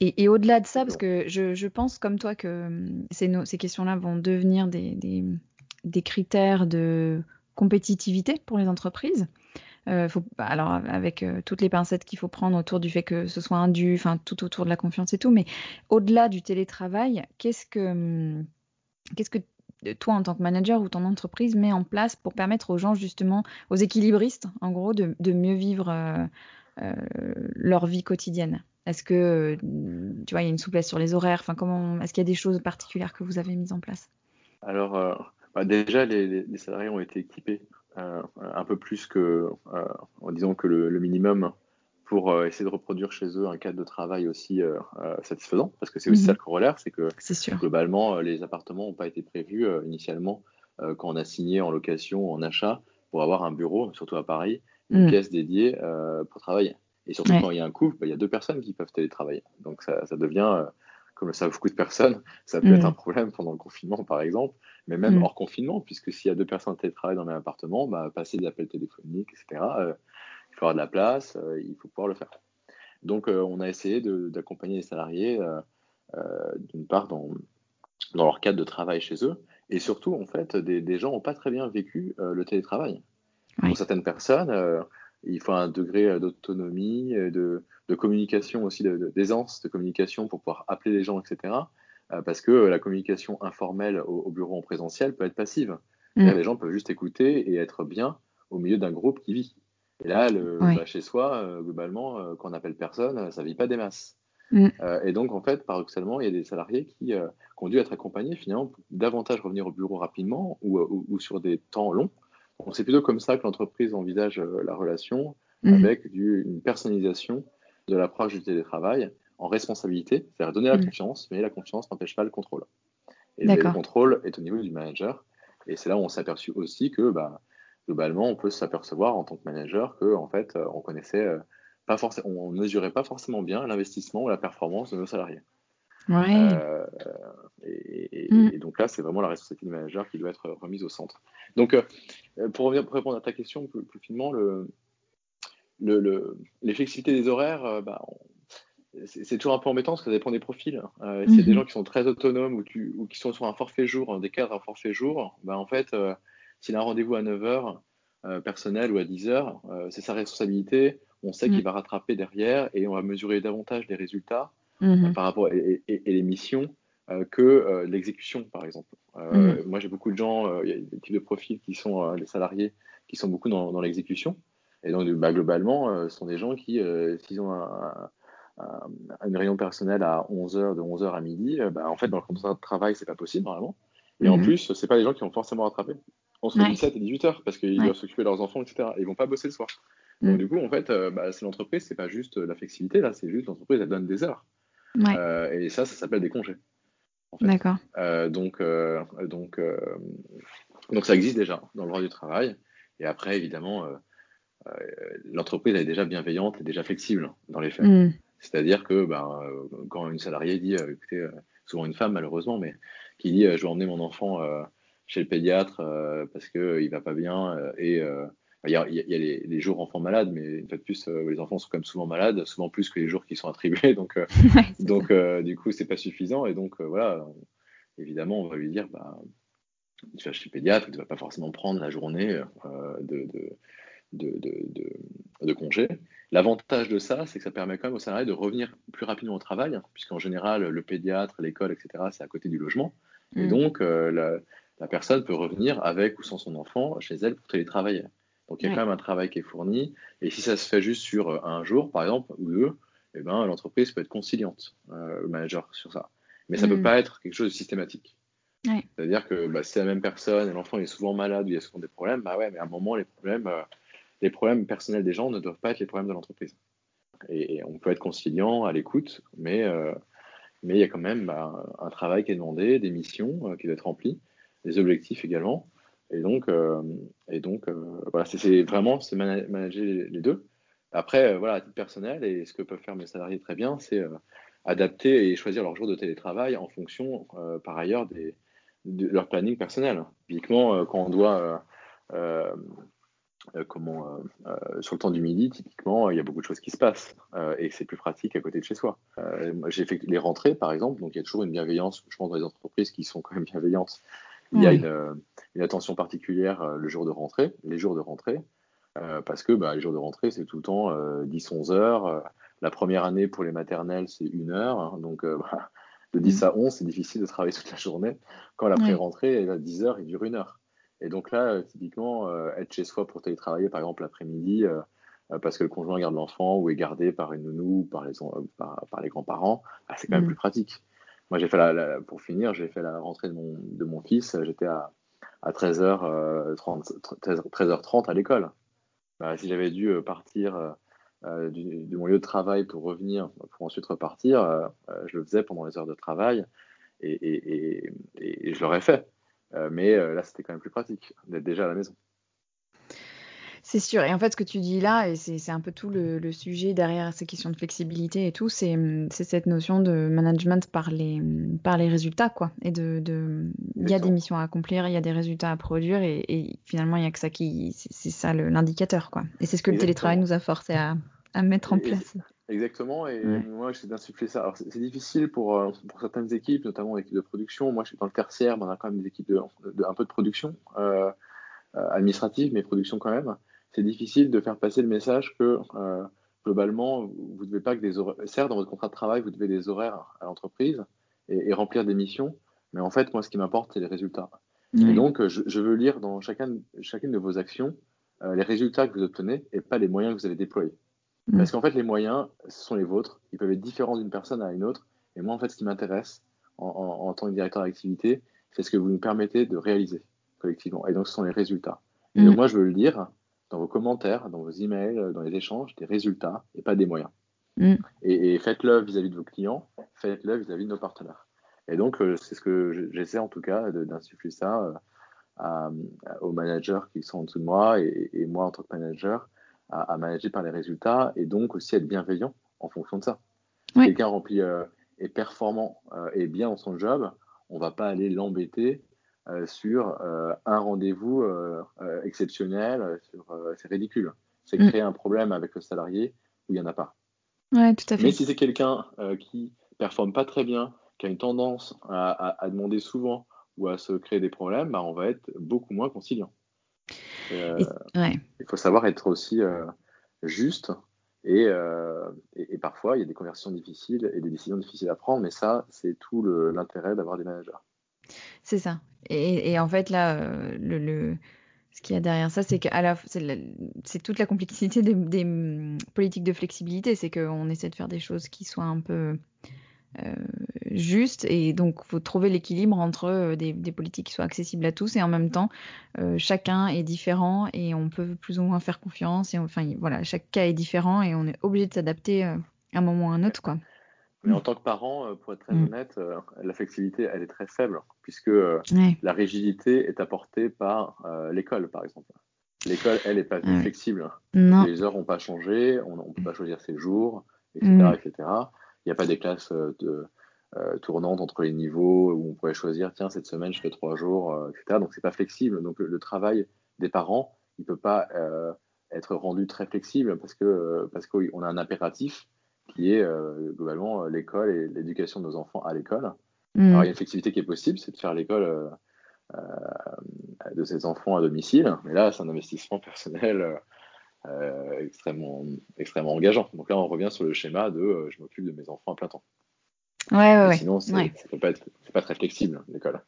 Et, au-delà de ça, parce que je, pense comme toi que hum, ces, questions-là vont devenir des, critères de compétitivité pour les entreprises. Euh, alors avec euh, toutes les pincettes qu'il faut prendre autour du fait que ce soit un dû, enfin tout autour de la confiance et tout, mais au-delà du télétravail, qu'est-ce que hum, qu'est-ce que toi en tant que manager ou ton entreprise met en place pour permettre aux gens justement, aux équilibristes en gros, de, mieux vivre euh, leur vie quotidienne? Est-ce que tu vois il y a une souplesse sur les horaires? Enfin comment Est-ce qu'il y a des choses particulières que vous avez mises en place? Alors bah, déjà, les, salariés ont été équipés euh, un peu plus que, euh, en disant que le, minimum pour euh, essayer de reproduire chez eux un cadre de travail aussi satisfaisant, parce que c'est aussi mhm. ça le corollaire, c'est que globalement, les appartements n'ont pas été prévus initialement quand on a signé en location, en achat, pour avoir un bureau, surtout à Paris, une pièce mhm. dédiée pour travailler. Et surtout quand il y a un couple, bah, il y a deux personnes qui peuvent télétravailler. Donc ça, ça devient comme ça beaucoup de personnes, ça peut être mm. un problème pendant le confinement, par exemple, mais même hors confinement, puisque s'il y a deux personnes télétravaillent dans le même appartement, bah, passer des appels téléphoniques, etc., euh, il faut avoir de la place, euh, il faut pouvoir le faire. Donc, euh, on a essayé d'accompagner les salariés, d'une part, dans, dans, leur cadre de travail chez eux, et surtout, en fait, des, des gens n'ont pas très bien vécu le télétravail. Pour certaines personnes, il faut un degré d'autonomie, de, de communication aussi, d'aisance de, communication pour pouvoir appeler les gens, etc. Euh, parce que la communication informelle au, bureau en présentiel peut être passive. Mm. les gens peuvent juste écouter et être bien au milieu d'un groupe qui vit. Et là, le, bah, chez soi, euh, globalement, euh, quand on appelle personne, ça vit pas des masses. Mm. et donc, en fait, paradoxalement, il y a des salariés qui, ont dû être accompagnés finalement pour davantage revenir au bureau rapidement ou, ou, sur des temps longs. C'est plutôt comme ça que l'entreprise envisage la relation, mm. avec du, une personnalisation de l'approche du télétravail en responsabilité, c'est-à-dire donner la mm. confiance, mais la confiance n'empêche pas le contrôle. Et le contrôle est au niveau du manager. Et c'est là où on s'est aperçu aussi que bah, globalement, on peut s'apercevoir en tant que manager que en fait, on connaissait euh, pas forcément, on mesurait pas forcément bien l'investissement ou la performance de nos salariés. Euh, mm. et, donc là, c'est vraiment la responsabilité du manager qui doit être remise au centre. Donc, euh, pour, répondre à ta question plus, plus finement, le, le, les flexibilités des horaires, euh, bah, c'est toujours un peu embêtant parce que ça dépend des profils. Euh, S'il y a des mhm. gens qui sont très autonomes ou, tu, ou, qui sont sur un forfait jour, des cadres à forfait jour, bah, en fait, euh, s'il a un rendez-vous à 9h, personnel ou à 10 heures, c'est sa responsabilité. On sait qu'il mm. va rattraper derrière et on va mesurer davantage les résultats mm-hmm. par rapport et, les missions que l'exécution, par exemple. Mm. Moi, j'ai beaucoup de gens, il y a des types de profils qui sont des salariés qui sont beaucoup dans, l'exécution. Et donc, bah, globalement, ce sont des gens qui, s'ils ont un, une réunion personnelle à 11h, de 11h à midi, bah, en fait, dans le contrat de travail, c'est pas possible, normalement. Et en mhm. plus, c'est pas des gens qui vont forcément rattraper entre 17 et 18 heures parce qu'ils doivent s'occuper de leurs enfants, etc. Et ils vont pas bosser le soir. Donc, mhm. du coup, en fait, euh, bah, c'est l'entreprise, c'est pas juste la flexibilité, là, c'est juste l'entreprise, elle donne des heures. Euh, et ça, ça s'appelle des congés. D'accord. Euh, donc, donc, donc, ça existe déjà dans le droit du travail. Et après, évidemment, l'entreprise est déjà bienveillante et déjà flexible dans les faits. Mhm. C'est-à-dire que ben, quand une salariée dit, écoutez, souvent une femme malheureusement, mais qui dit je vais emmener mon enfant chez le pédiatre parce qu'il va pas bien et il y a, y a les, jours enfants malades, mais une fois de plus, les enfants sont quand même souvent malades, souvent plus que les jours qui sont attribués. Donc, donc du coup, c'est pas suffisant. Et donc, voilà, évidemment, on va lui dire, bah, tu vas chez le pédiatre, tu ne vas pas forcément prendre la journée de, de, de, de, congé. L'avantage de ça, c'est que ça permet quand même aux salariés de revenir plus rapidement au travail, hein, puisqu'en général, le pédiatre, l'école, etc., c'est à côté du logement. Et mm. donc, euh, la, personne peut revenir avec ou sans son enfant chez elle pour télétravailler. Donc, il y a quand même un travail qui est fourni. Et si ça se fait juste sur euh, un jour, par exemple, ou deux, eh ben, l'entreprise peut être conciliante, euh, le manager, sur ça. Mais ça ne peut mm. pas être quelque chose de systématique. C'est-à-dire que bah, c'est la même personne et l'enfant est souvent malade ou il y a souvent des problèmes, bah ouais, mais à un moment, les problèmes, les problèmes personnels des gens ne doivent pas être les problèmes de l'entreprise. Et, on peut être conciliant, à l'écoute, mais euh, mais il y a quand même bah, un travail qui est demandé, des missions euh, qui doivent être remplies, des objectifs également. Et donc, euh, et donc voilà, c'est vraiment c'est manager les, deux. Après, voilà, à titre personnel, et ce que peuvent faire mes salariés très bien, c'est adapter et choisir leur jour de télétravail en fonction, par ailleurs, des, de leur planning personnel. Typiquement, quand on doit euh, comment, euh, euh, sur le temps du midi, typiquement, il y a beaucoup de choses qui se passent et c'est plus pratique à côté de chez soi. J'ai fait les rentrées, par exemple, donc il y a toujours une bienveillance, je pense, dans les entreprises qui sont quand même bienveillantes. Il y a une, une, attention particulière le jour de rentrée, les jours de rentrée, parce que bah, les jours de rentrée, c'est tout le temps 10-11 heures. la première année pour les maternelles, c'est une heure. Hein, donc, bah, de 10 mmh. à 11, c'est difficile de travailler toute la journée. Quand la pré-rentrée est à 10 heures, il dure une heure. Et donc là, euh, typiquement, euh, être chez soi pour télétravailler, par exemple, l'après-midi, euh, parce que le conjoint garde l'enfant ou est gardé par une nounou ou par les, par, les grands-parents, bah, c'est quand même mm. plus pratique. Moi, j'ai fait la, pour finir, j'ai fait la rentrée de mon, de mon fils, j'étais à, à 13h30, 13h30 à l'école. Bah, si j'avais dû partir de mon lieu de travail pour revenir, pour ensuite repartir, je le faisais pendant les heures de travail et, et, je l'aurais fait. Euh, mais euh, là, c'était quand même plus pratique d'être déjà à la maison. C'est sûr. Et en fait, ce que tu dis là, et c'est un peu tout le, sujet derrière ces questions de flexibilité et tout, c'est cette notion de management par les, par les résultats, quoi. Et de, de il y a des missions à accomplir, il y a des résultats à produire, et, finalement, il n'y a que ça qui, c'est ça l'indicateur, quoi. Et c'est ce que le télétravail nous a forcé à, à mettre en place. Exactement, et moi j'essaie d'insuffler ça. Alors c'est difficile pour, euh, pour certaines équipes, notamment l'équipe de production. Moi je suis dans le tertiaire, mais on a quand même des équipes de, un peu de production euh, euh, administrative, mais production quand même. C'est difficile de faire passer le message que globalement, vous ne devez pas que des horaires. Certes, dans votre contrat de travail, vous devez des horaires à l'entreprise et, remplir des missions, mais en fait, moi ce qui m'importe, c'est les résultats. Et donc, je, je, veux lire dans chacun, chacune de vos actions les résultats que vous obtenez et pas les moyens que vous avez déployés. Mm. Parce qu'en fait, les moyens, ce sont les vôtres. Ils peuvent être différents d'une personne à une autre. Et moi, en fait, ce qui m'intéresse en, tant que directeur d'activité, c'est ce que vous nous permettez de réaliser collectivement. Et donc, ce sont les résultats. Et donc, mm. moi, je veux le dire dans vos commentaires, dans vos emails, dans les échanges, des résultats et pas des moyens. Mm. Et, faites-le vis-à-vis de vos clients, faites-le vis-à-vis de nos partenaires. Et donc, euh, c'est ce que j'essaie en tout cas d'insuffler ça euh, aux managers qui sont en dessous de moi et, et moi en tant que manager à, manager par les résultats et donc aussi être bienveillant en fonction de ça. Quelqu'un rempli euh, est performant euh, et bien dans son job, on va pas aller l'embêter sur un rendez-vous exceptionnel. c'est ridicule. C'est mm. créer un problème avec le salarié où il n'y en a pas. Ouais, tout à fait. Mais si c'est quelqu'un qui performe pas très bien, qui a une tendance à, à, demander souvent ou à se créer des problèmes, bah, on va être beaucoup moins conciliant. Il faut savoir être aussi juste et, et, parfois il y a des conversions difficiles et des décisions difficiles à prendre, mais ça c'est tout l'intérêt d'avoir des managers. C'est ça. Et, en fait là, le ce qu'il y a derrière ça, c'est que c'est toute la complexité des, hum, politiques de flexibilité, c'est qu'on essaie de faire des choses qui soient un peu euh, justes, et donc il faut trouver l'équilibre entre euh, des, politiques qui soient accessibles à tous, et en même temps, euh, chacun est différent, et on peut plus ou moins faire confiance, et enfin voilà, chaque cas est différent, et on est obligé de s'adapter à un moment ou à un autre, quoi. Mais en tant que parent, euh, pour être très mm. honnête, euh, la flexibilité, elle est très faible, puisque euh, la rigidité est apportée par l'école, par exemple. L'école, elle, n'est pas flexible. Les heures n'ont pas changé, on ne peut pas choisir ses jours, etc. Mm. etc. Il n'y a pas des classes de, tournantes entre les niveaux où on pourrait choisir, tiens, cette semaine, je fais trois jours, etc. Donc, c'est pas flexible. Donc, le, travail des parents, il ne peut pas être rendu très flexible parce que parce qu'on a un impératif qui est euh, globalement euh, l'école et l'éducation de nos enfants à l'école. Mm. Alors, il y a une flexibilité qui est possible, c'est de faire l'école euh, de ses enfants à domicile, mais là, c'est un investissement personnel extrêmement, extrêmement engageant. Donc là, on revient sur le schéma de je m'occupe de mes enfants à plein temps. Ouais, ouais, Sinon, c'est ouais. pas, pas très flexible, l'école.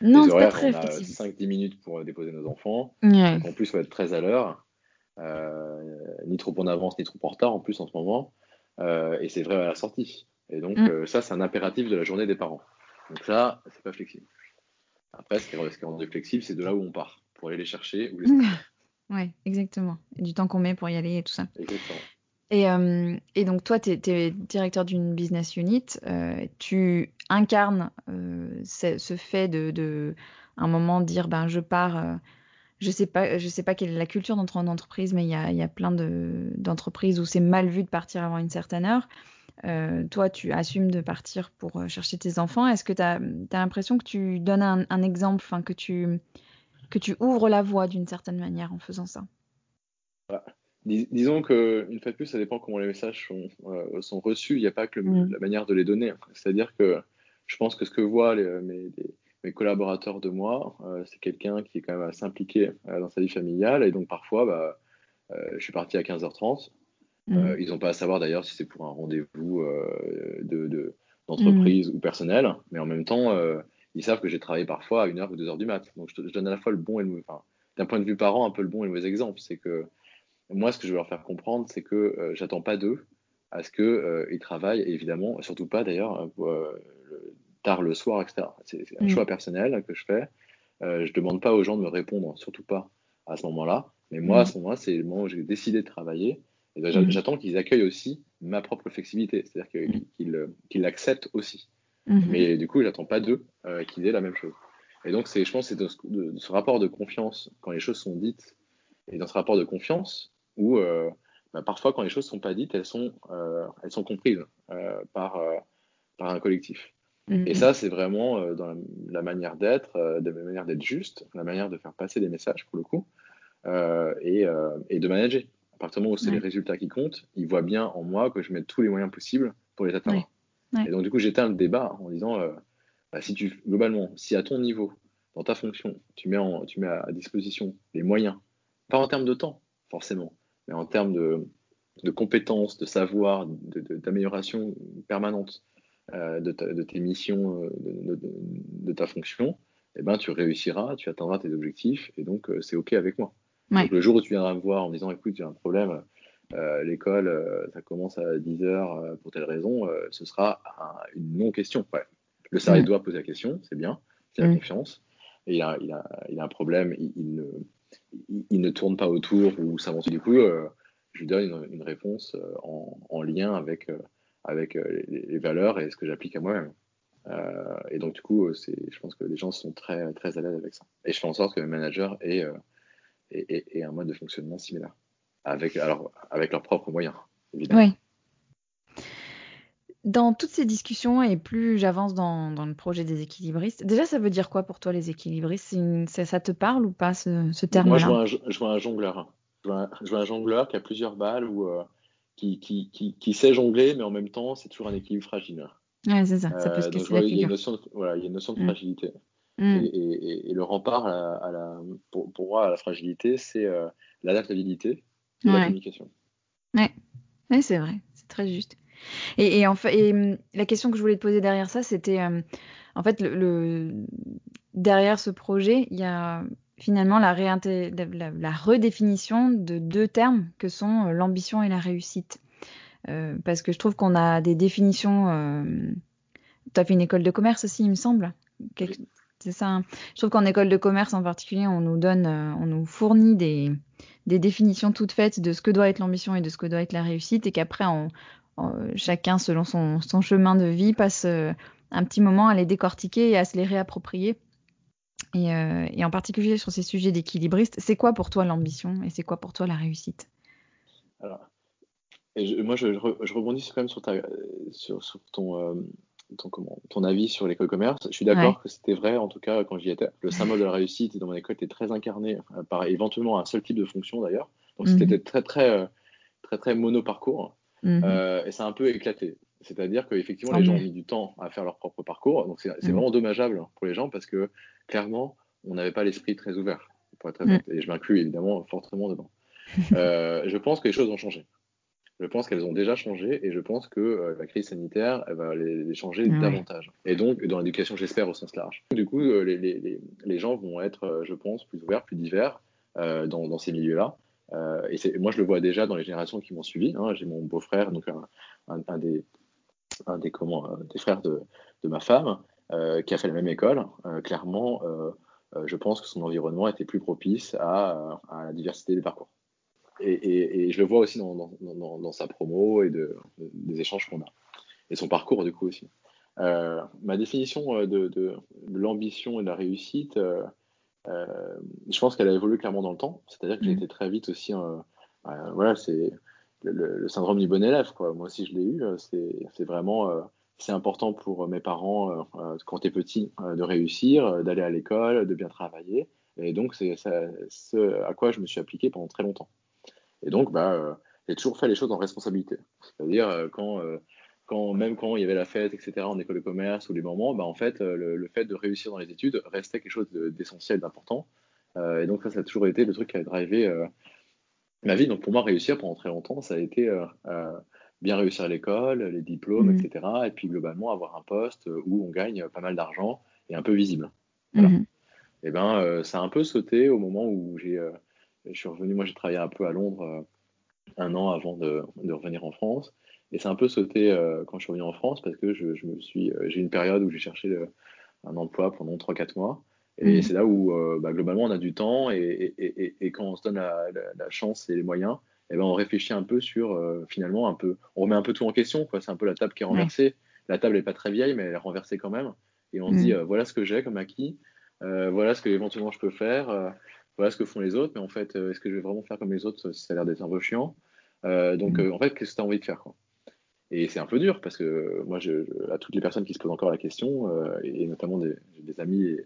Non, c'est pas très on a 5-10 minutes pour déposer nos enfants. en plus, on va être très à l'heure. ni trop en avance, ni trop en retard en plus en ce moment. Euh, et c'est vrai à la sortie. Et donc, mm. euh, ça, c'est un impératif de la journée des parents. Donc, ça, c'est pas flexible. Après, ce qui est, rendu flexible, c'est de là où on part, pour aller les chercher ou les Ouais, exactement. Et du temps qu'on met pour y aller et tout ça. Exactement. Et, euh, et, donc, toi, tu es, directeur d'une business unit. tu incarnes ce, fait de, de, un moment, dire ben, je pars je sais pas, je sais pas quelle est la culture d'entre en entreprise, mais il y a, y a, plein d'entreprises où c'est mal vu de partir avant une certaine heure. Euh, toi, tu assumes de partir pour euh, chercher tes enfants. Est-ce que tu as, l'impression que tu donnes un, exemple, que tu, que tu ouvres la voie d'une certaine manière en faisant ça? Disons que une fois de plus, ça dépend comment les messages sont, euh, sont reçus. Il n'y a pas que mm. la manière de les donner. C'est-à-dire que je pense que ce que voient les, mes collaborateurs de moi, euh, c'est quelqu'un qui est quand même à s'impliquer euh, dans sa vie familiale. Et donc, parfois, bah, euh, je suis parti à 15h30. Mhm. ils n'ont pas à savoir d'ailleurs si c'est pour un rendez-vous d'entreprise de, mhm. ou personnel. Mais en même temps, ils savent que j'ai travaillé parfois à 1h ou 2h du mat. Donc, je, donne à la fois le bon et le mauvais. Enfin, d'un point de vue parent, un peu le bon et le mauvais exemple. C'est que moi, ce que je veux leur faire comprendre, c'est que j'attends pas d'eux à ce qu'ils travaillent, et évidemment, surtout pas d'ailleurs, tard le soir, etc. C'est un mm. choix personnel que je fais. Euh, je demande pas aux gens de me répondre, surtout pas à ce moment-là. Mais moi, à mm. ce moment-là, c'est le moment où j'ai décidé de travailler. Et ben, mm. j'attends qu'ils accueillent aussi ma propre flexibilité, c'est-à-dire qu'ils l'acceptent aussi. Mm-hmm. Mais du coup, j'attends pas d'eux euh, qu'ils aient la même chose. Et donc, je pense que c'est de, ce rapport de confiance, quand les choses sont dites, et dans ce rapport de confiance, où euh, bah, parfois, quand les choses ne sont pas dites, elles sont, euh, elles sont comprises par, par un collectif. Mm-hmm. Et ça, c'est vraiment euh, dans la, manière d'être, euh, de la manière d'être juste, la manière de faire passer des messages pour le coup, euh, et, et, de manager. À partir du moment où c'est les résultats qui comptent, ils voient bien en moi que je mets tous les moyens possibles pour les atteindre. Et donc, du coup, j'éteins le débat en disant bah, si tu, globalement, si à ton niveau, dans ta fonction, tu mets, en, tu mets à disposition les moyens, pas en termes de temps, forcément, mais en termes de, de compétences, de savoir, d'amélioration permanente, euh, de, tes missions, euh, de, ta fonction, eh ben, tu réussiras, tu atteindras tes objectifs, et donc euh, c'est OK avec moi. Donc, le jour où tu viendras me voir en me disant, écoute, j'ai un problème, l'école, ça commence à 10 heures pour telle raison, ce sera une non-question. Le salarié doit poser la question, c'est bien, c'est la confiance, et il a, il a, il a un problème, il, ne, il, ne, tourne pas autour ou s'avance du coup, je lui donne une, réponse en, en, lien avec avec euh, les, valeurs et ce que j'applique à moi-même. Euh, et donc, du coup, je pense que les gens sont très, très à l'aise avec ça. Et je fais en sorte que mes managers aient, euh, un mode de fonctionnement similaire, avec, alors, avec leurs propres moyens, évidemment. Oui. Dans toutes ces discussions, et plus j'avance dans, dans, le projet des équilibristes, déjà, ça veut dire quoi pour toi, les équilibristes? Ça, te parle ou pas, ce, terme-là Moi, je vois, un, jongleur. Je vois un, jongleur qui a plusieurs balles ou qui, qui, qui, qui, sait jongler, mais en même temps, c'est toujours un équilibre fragile. Ouais, c'est ça, ça peut se euh, la figure. Il y a une notion de, voilà, il y a une notion de fragilité. Mm. Et, le rempart à, la, pour, moi à la fragilité, c'est l'adaptabilité et la communication. Ouais, ouais c'est vrai, c'est très juste. Et, et, et hum, la question que je voulais te poser derrière ça, c'était en fait le, derrière ce projet, il y a finalement la, la, redéfinition de deux termes que sont euh, l'ambition et la réussite. Euh, parce que je trouve qu'on a des définitions. Euh, tu as fait une école de commerce aussi, il me semble. C'est ça. Hein. Je trouve qu'en école de commerce en particulier, on nous donne, on nous fournit des, des, définitions toutes faites de ce que doit être l'ambition et de ce que doit être la réussite, et qu'après, chacun, selon son, son, chemin de vie, passe un petit moment à les décortiquer et à se les réapproprier. Euh, et, en particulier sur ces sujets d'équilibriste, c'est quoi pour toi l'ambition et c'est quoi pour toi la réussite? Alors, moi, je, rebondis quand même sur, ta, sur, ton, euh, ton, comment, ton, avis sur l'école commerce. Je suis d'accord que c'était vrai, en tout cas, quand j'y étais. Le symbole de la réussite dans mon école était très incarné euh, par éventuellement un seul type de fonction d'ailleurs. Donc, c'était mhm. très, très, très, très, mono-parcours. Mhm. et ça a un peu éclaté. C'est-à-dire qu'effectivement, les gens ont mis du temps à faire leur propre parcours. Donc, c'est mhm. vraiment dommageable pour les gens parce que clairement, on n'avait pas l'esprit très ouvert, pour être très mm. Et je m'inclus évidemment fortement dedans. Euh, je pense que les choses ont changé. Je pense qu'elles ont déjà changé et je pense que euh, la crise sanitaire elle va les, changer davantage. Et donc, dans l'éducation, j'espère au sens large. Du coup, euh, les, gens vont être, je pense, plus ouverts, plus divers dans, ces milieux-là. et moi, je le vois déjà dans les générations qui m'ont suivi. Hein. J'ai mon beau-frère, donc un, des, un des, comment, des frères de, de ma femme, euh, qui a fait la même école, euh, clairement, euh, je pense que son environnement était plus propice à, la diversité des parcours. Et, je le vois aussi dans, sa promo et de, des échanges qu'on a. Et son parcours, du coup, aussi. ma définition de, l'ambition et de la réussite, je pense qu'elle a évolué clairement dans le temps. C'est-à-dire que j'ai mmh. été très vite aussi. voilà, c'est le, syndrome du bon élève. Quoi. Moi aussi, je l'ai eu. C'est vraiment c'est important pour mes parents, euh, euh, quand tu es petit, euh, de réussir, d'aller à l'école, de bien travailler. Et donc, c'est ce à quoi je me suis appliqué pendant très longtemps. Et donc, bah, j'ai toujours fait les choses en responsabilité. C'est-à-dire, quand, quand, même quand il y avait la fête, etc., en école de commerce ou les moments, bah, en fait, le, fait de réussir dans les études restait quelque chose d'essentiel, d'important. et donc, ça, ça a toujours été le truc qui a drivé ma vie. Donc, pour moi, réussir pendant très longtemps, ça a été bien réussir à l'école, les diplômes, mmh. etc. Et puis globalement avoir un poste où on gagne pas mal d'argent et un peu visible. Voilà. Mmh. Et eh ben euh, ça a un peu sauté au moment où j'ai, euh, je suis revenu. Moi, j'ai travaillé un peu à Londres euh, un an avant de, de, revenir en France. Et c'est un peu sauté quand je suis revenu en France parce que je, je me suis, j'ai une période où j'ai cherché un emploi pendant 3-4 mois. Et mmh. c'est là où, bah, globalement, on a du temps et, et, et, quand on se donne la, la, chance et les moyens, eh ben, on réfléchit un peu sur, euh, finalement, un peu, on remet un peu tout en question. C'est un peu la table qui est renversée. La table n'est pas très vieille, mais elle est renversée quand même. Et on se dit, mm. euh, voilà ce que j'ai comme acquis, euh, voilà ce que éventuellement je peux faire, voilà ce que font les autres, mais en fait, est-ce que je vais vraiment faire comme les autres? Ça a l'air d'être un peu chiant. donc, mm. en fait, qu'est-ce que tu as envie de faire quoi? Et c'est un peu dur parce que moi, je, à toutes les personnes qui se posent encore la question, et, notamment des, des amis et,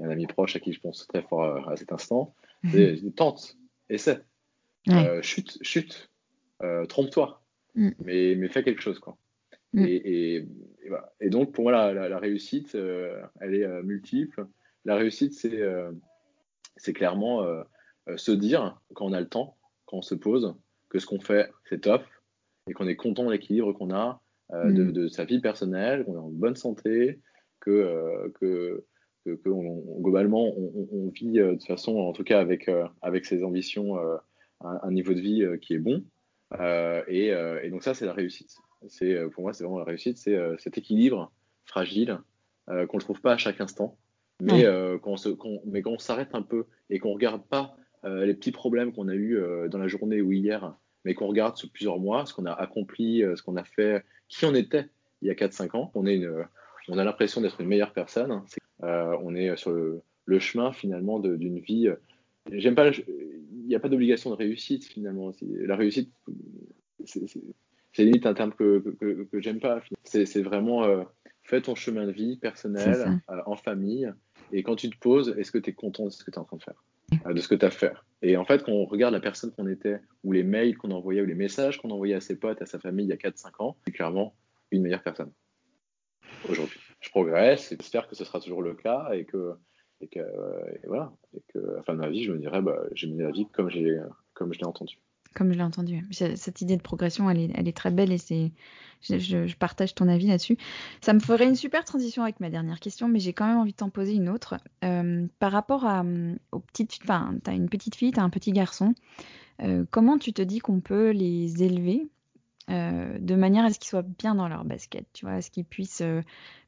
un ami proche à qui je pense très fort à, cet instant, c'est tente, essaie. Euh, chute, chute, euh, trompe-toi, mm. mais, mais fais quelque chose. Quoi. Mm. Et, et, donc, pour moi, la, réussite, euh, elle est multiple. La réussite, c'est c'est clairement se dire, quand on a le temps, quand on se pose, que ce qu'on fait, c'est top, et qu'on est content de l'équilibre qu'on a mm. de, sa vie personnelle, qu'on est en bonne santé, que, que, que, globalement, on, on, vit de toute façon, en tout cas avec, avec ses ambitions un, niveau de vie euh, qui est bon. Euh, euh, et, donc ça, c'est la réussite. C'est pour moi, c'est vraiment la réussite, c'est cet équilibre fragile qu'on ne trouve pas à chaque instant, mais quand on mais quand on s'arrête un peu et qu'on regarde pas les petits problèmes qu'on a eu dans la journée ou hier, mais qu'on regarde sur plusieurs mois, ce qu'on a accompli, ce qu'on a fait, qui on était il y a 4-5 ans, on, est une, on a l'impression d'être une meilleure personne. On est sur le, le chemin finalement d'une vie J'aime pas. Il n'y a pas d'obligation de réussite finalement. La réussite, c'est limite un terme que, que, que, j'aime pas. C'est vraiment euh, fais ton chemin de vie personnel, euh, en famille. Et quand tu te poses, est-ce que tu es content de ce que tu es en train de faire euh, De ce que tu as fait? Et en fait, quand on regarde la personne qu'on était, ou les mails qu'on envoyait, ou les messages qu'on envoyait à ses potes, à sa famille il y a 4-5 ans, c'est clairement une meilleure personne aujourd'hui. Je progresse, j'espère que ce sera toujours le cas et que et voilà, et que à la fin de ma vie, je me dirais, bah, j'ai mené la vie comme je l'ai entendu. Comme je l'ai entendu. Cette idée de progression, elle est, très belle et c'est, je, partage ton avis là-dessus. Ça me ferait une super transition avec ma dernière question, mais j'ai quand même envie de t'en poser une autre. Euh, par rapport à, aux petites, tu as une petite fille, tu as un petit garçon. Euh, comment tu te dis qu'on peut les élever euh, de manière à ce qu'ils soient bien dans leur basket, tu vois, à ce qu'ils puissent euh,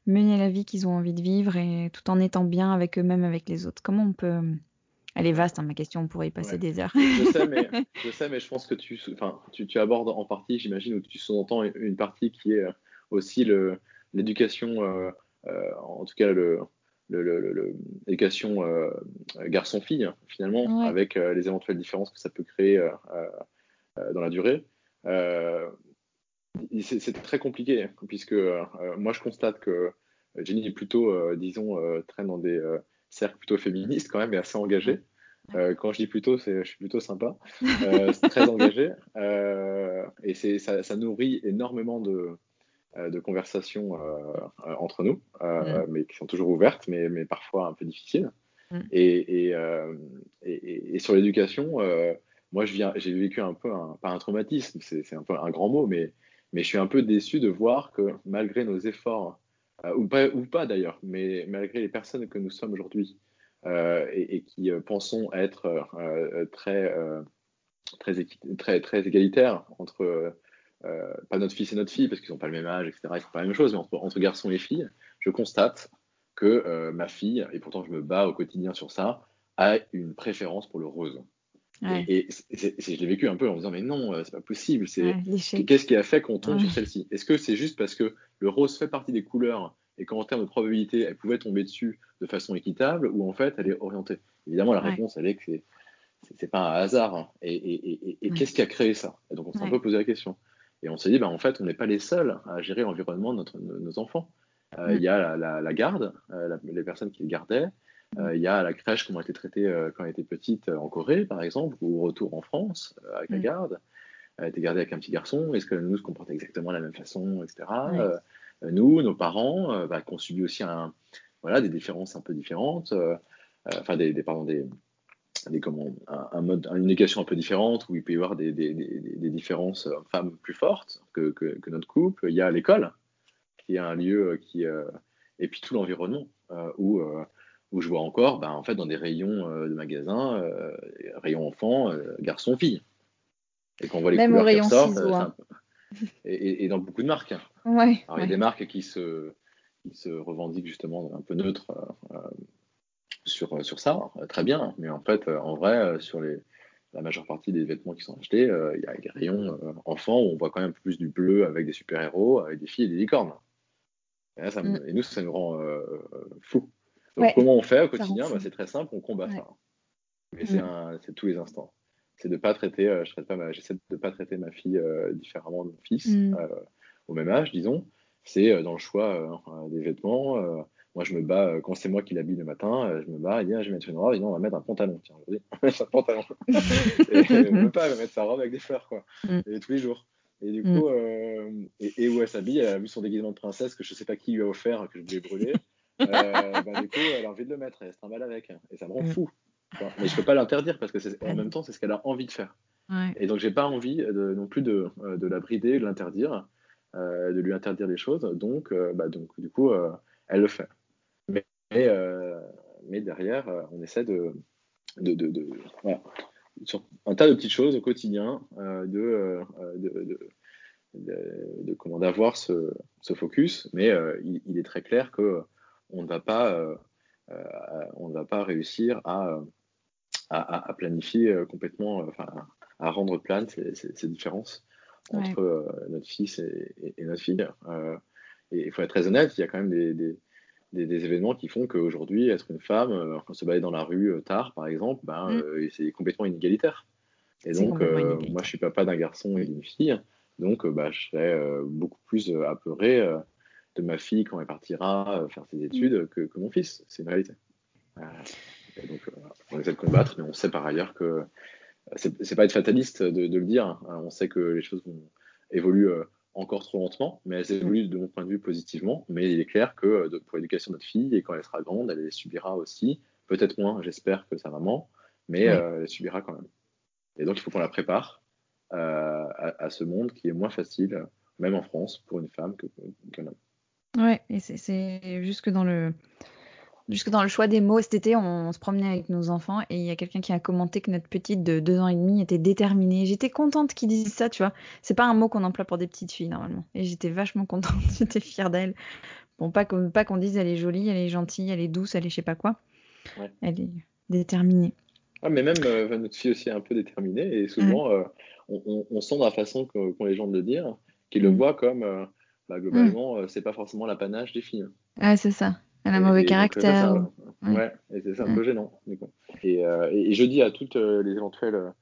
mener la vie qu'ils ont envie de vivre et tout en étant bien avec eux-mêmes, avec les autres. Comment on peut elle est vaste, hein, ma question, on pourrait y passer des heures. je, sais, mais, je sais, mais je pense que tu, tu, tu abordes en partie, j'imagine, ou tu sous-entends une partie qui est euh, aussi l'éducation, euh, en tout cas l'éducation euh, garçon-fille, finalement, avec les éventuelles différences que ça peut créer dans la durée. C'est très compliqué, puisque moi je constate que Jenny est plutôt, disons, traîne dans des cercle plutôt féministe quand même et assez engagé. Euh, quand je dis plutôt, c'est je suis plutôt sympa, euh, c'est très engagé euh, et ça, ça, nourrit énormément de, de conversations entre nous, mm. mais qui sont toujours ouvertes, mais, mais parfois un peu difficiles. Mm. Et, et, et, et, sur l'éducation, moi j'ai vécu un peu un, pas un traumatisme, c'est un peu un grand mot, mais mais je suis un peu déçu de voir que malgré nos efforts euh, ou pas, ou pas d'ailleurs, mais malgré les personnes que nous sommes aujourd'hui euh, et, qui euh, pensons être très, très, très, égalitaires entre pas notre fils et notre fille, parce qu'ils n'ont pas le même âge, etc. Ils font pas la même chose, mais entre, entre garçons et filles, je constate que ma fille, et pourtant je me bats au quotidien sur ça, a une préférence pour le rose. Et, je l'ai vécu un peu en me disant mais non, c'est pas possible. C'est qu'est-ce qui a fait qu'on tombe sur celle-ci? Est-ce que c'est juste parce que le rose fait partie des couleurs et qu'en termes de probabilité, elle pouvait tomber dessus de façon équitable ou en fait elle est orientée? Évidemment, la réponse elle est que c'est c'est pas un hasard. Hein. Et, qu'est-ce qui a créé ça? Et donc on s'est un peu posé la question. Et on s'est dit, bah, en fait, on n'est pas les seuls à gérer l'environnement de nos enfants. Euh. Il y a la, garde, euh, les personnes qui les gardaient. Euh. Il y a la crèche qui ont été traitées quand elles étaient petites en Corée, par exemple, ou au retour en France avec la mm. garde. Elle a été gardée avec un petit garçon. Est-ce que nous se comportait exactement de la même façon, etc. nous, nos parents, bah, qui ont subi aussi un, voilà, des différences un peu différentes, enfin des, des, pardon, des, des comment, un, mode, une éducation un peu différente où il peut y avoir des, des, des différences femmes plus fortes que, que, que, notre couple. Il y a l'école, qui est un lieu qui. et puis tout l'environnement, où où je vois encore, bah, en fait, dans des rayons euh, de magasins, euh, rayons enfants, euh, garçons, filles. Et qu'on voit les Même couleurs qui ressortent. Hein. Et, et, dans beaucoup de marques. Ouais, Alors, il y a des marques qui se, qui se revendiquent justement un peu neutres sur, sur ça, très bien. Mais en fait, en vrai, sur les, la majeure partie des vêtements qui sont achetés, il y a des rayons enfants où on voit quand même plus du bleu avec des super-héros, avec des filles et des licornes. Et, ça, mm. et nous, ça nous rend fous. Donc, comment on fait au quotidien bah, C'est très simple, on combat ça. Mais mm. c'est tous les instants. C'est de pas traiter, euh, je pas j'essaie de pas traiter ma fille euh, différemment de mon fils mm. euh, au même âge, disons. C'est dans le choix des vêtements. moi, je me bats quand c'est moi qui l'habille le matin. je me bats, je vais mettre une robe, et non, on va mettre un pantalon. Tiens, aujourd'hui, on va mettre un pantalon. et, on ne peut pas mettre sa robe avec des fleurs, quoi. Mm. Et tous les jours. Et du coup, et, où elle s'habille, elle a vu son déguisement de princesse que je sais pas qui lui a offert, que je voulais brûler. Euh, bah, du coup, elle a envie de le mettre, elle se trimballe avec. Et ça me rend mm. fou. mais je peux pas l'interdire parce que en même temps, c'est ce qu'elle a envie de faire. Et donc, j'ai pas envie de, non plus de, euh, de la brider, de l'interdire, euh, de lui interdire les choses. Donc, bah, donc du coup, elle le fait. Mais, mais, derrière, on essaie de, de, de, voilà, sur un tas de petites choses au quotidien, de, de, de, comment d'avoir ce, ce, focus. Mais il, il, est très clair que on ne va pas, euh, euh, on ne va pas réussir à, à, planifier euh, complètement, enfin, à rendre plane ces, différences entre notre fils et, notre fille. et il faut être très honnête, il y a quand même des, des, événements qui font qu'aujourd'hui, être une femme, se balader dans la rue tard, par exemple, ben, mm. c'est complètement inégalitaire. Et donc, moi, je suis papa d'un garçon et d'une fille, donc bah, je serais beaucoup plus apeuré de ma fille quand elle partira euh, faire ses mm. études que, mon fils. C'est une réalité. Euh, donc, euh, on essaie de combattre, mais on sait par ailleurs que c'est pas être fataliste de, le dire. Hein. On sait que les choses vont, évoluent encore trop lentement, mais elles évoluent de mon point de vue positivement. Mais il est clair que pour l'éducation de notre fille, et quand elle sera grande, elle les subira aussi, peut-être moins, j'espère, que sa maman, mais elle subira quand même. Et donc, il faut qu'on la prépare à, ce monde qui est moins facile, même en France, pour une femme qu'un homme. Ouais, et c'est jusque dans le jusque dans le choix des mots. Cet été, on, se promenait avec nos enfants et il y a quelqu'un qui a commenté que notre petite de deux ans et demi était déterminée. J'étais contente qu'il dise ça, tu vois. C'est pas un mot qu'on emploie pour des petites filles normalement. Et j'étais vachement contente, j'étais fière d'elle. Bon, pas qu'on pas qu'on dise elle est jolie, elle est gentille, elle est douce, elle est je sais pas quoi. Elle est déterminée. Ah, mais même euh, notre fille aussi est un peu déterminée et souvent euh, on, sent dans la façon qu'ont les gens de le dire qu'ils le mm. voient comme euh, bah, globalement, mm. c'est pas forcément l'apanage des filles. Ah, c'est ça. Elle a un mauvais caractère. ouais. et c'est un peu gênant. Et, et, je dis à toutes les éventuelles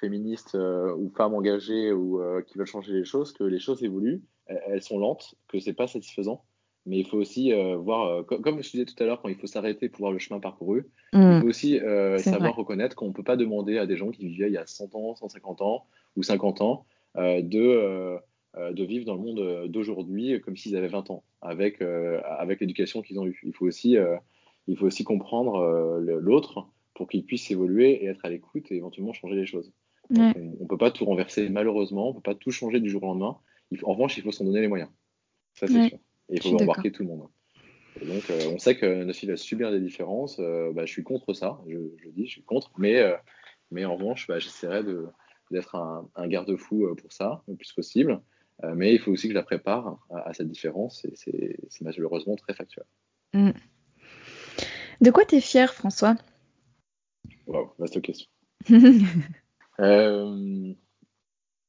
féministes ou femmes engagées ou qui veulent changer les choses que les choses évoluent, elles, sont lentes, que c'est pas satisfaisant. Mais il faut aussi voir, comme je disais tout à l'heure, quand il faut s'arrêter pour voir le chemin parcouru, il mm. faut aussi savoir reconnaître qu'on ne peut pas demander à des gens qui vivaient il y a 100 ans, 150 ans ou 50 ans de euh, de vivre dans le monde euh, d'aujourd'hui comme s'ils avaient 20 ans, avec, euh, avec l'éducation qu'ils ont eue. Il faut aussi, il faut aussi comprendre l'autre pour qu'il puisse évoluer et être à l'écoute et éventuellement changer les choses. on ne peut pas tout renverser, malheureusement, on ne peut pas tout changer du jour au lendemain. en revanche, il faut s'en donner les moyens. Ça, c'est sûr. Et il faut embarquer tout le monde. donc, on sait que notre fille va subir des différences. Bah, je suis contre ça, je, dis, je suis contre. Mais, mais en revanche, bah, j'essaierai d'être un, un garde-fou pour ça, le plus possible. Euh, mais il faut aussi que je la prépare à, cette différence et c'est malheureusement très factuel. Mm. De quoi tu es fier, François? Wow, vaste question. euh,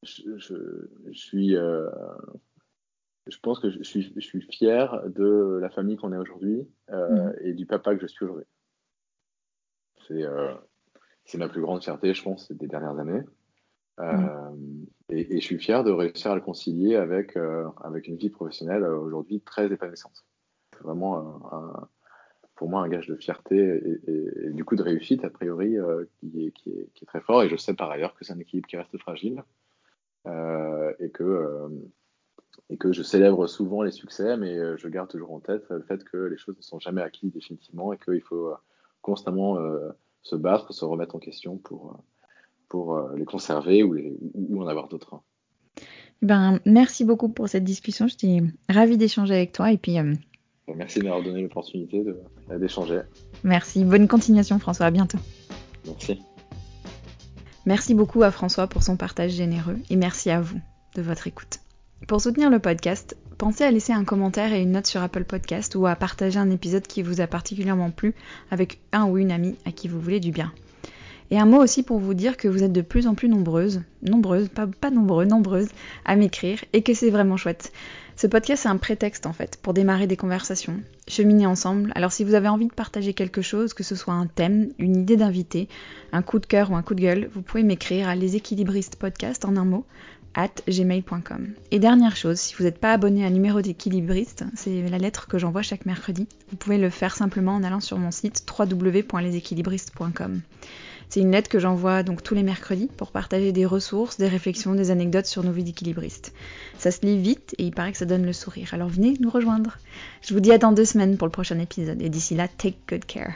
je, suis, euh, je pense que je suis, je suis fier de la famille qu'on est aujourd'hui euh, mm. et du papa que je suis aujourd'hui. C'est ma plus grande fierté, je pense, des dernières années. Euh, et, je suis fier de réussir à le concilier avec, euh, avec une vie professionnelle euh, aujourd'hui très épanouissante. C'est vraiment pour moi un gage de fierté et, du coup de réussite, a priori, qui, est, qui, est, qui, est, très fort. Et je sais par ailleurs que c'est un équilibre qui reste fragile et, que, et que je célèbre souvent les succès, mais je garde toujours en tête le fait que les choses ne sont jamais acquises définitivement et qu'il faut constamment se battre, se remettre en question pour pour euh, les conserver ou, ou, en avoir d'autres. Ben, merci beaucoup pour cette discussion. J'étais ravie d'échanger avec toi. Et puis, euh, Merci de m'avoir donné l'opportunité d'échanger. Merci. Bonne continuation, François. À bientôt. Merci. Merci beaucoup à François pour son partage généreux et merci à vous de votre écoute. Pour soutenir le podcast, pensez à laisser un commentaire et une note sur Apple Podcast ou à partager un épisode qui vous a particulièrement plu avec un ou une amie à qui vous voulez du bien. Et un mot aussi pour vous dire que vous êtes de plus en plus nombreuses, nombreuses, pas, pas nombreux, nombreuses, à m'écrire et que c'est vraiment chouette. Ce podcast, c'est un prétexte en fait pour démarrer des conversations, cheminer ensemble. Alors si vous avez envie de partager quelque chose, que ce soit un thème, une idée d'invité, un coup de cœur ou un coup de gueule, vous pouvez m'écrire à leséquilibristes podcast en un mot at gmail.com. Et dernière chose, si vous n'êtes pas abonné à numéro d'équilibriste, c'est la lettre que j'envoie chaque mercredi. Vous pouvez le faire simplement en allant sur mon site www.leséquilibristes.com. C'est une lettre que j'envoie donc tous les mercredis pour partager des ressources, des réflexions, des anecdotes sur nos vies d'équilibristes. Ça se lit vite et il paraît que ça donne le sourire. Alors venez nous rejoindre. Je vous dis à dans deux semaines pour le prochain épisode et d'ici là, take good care.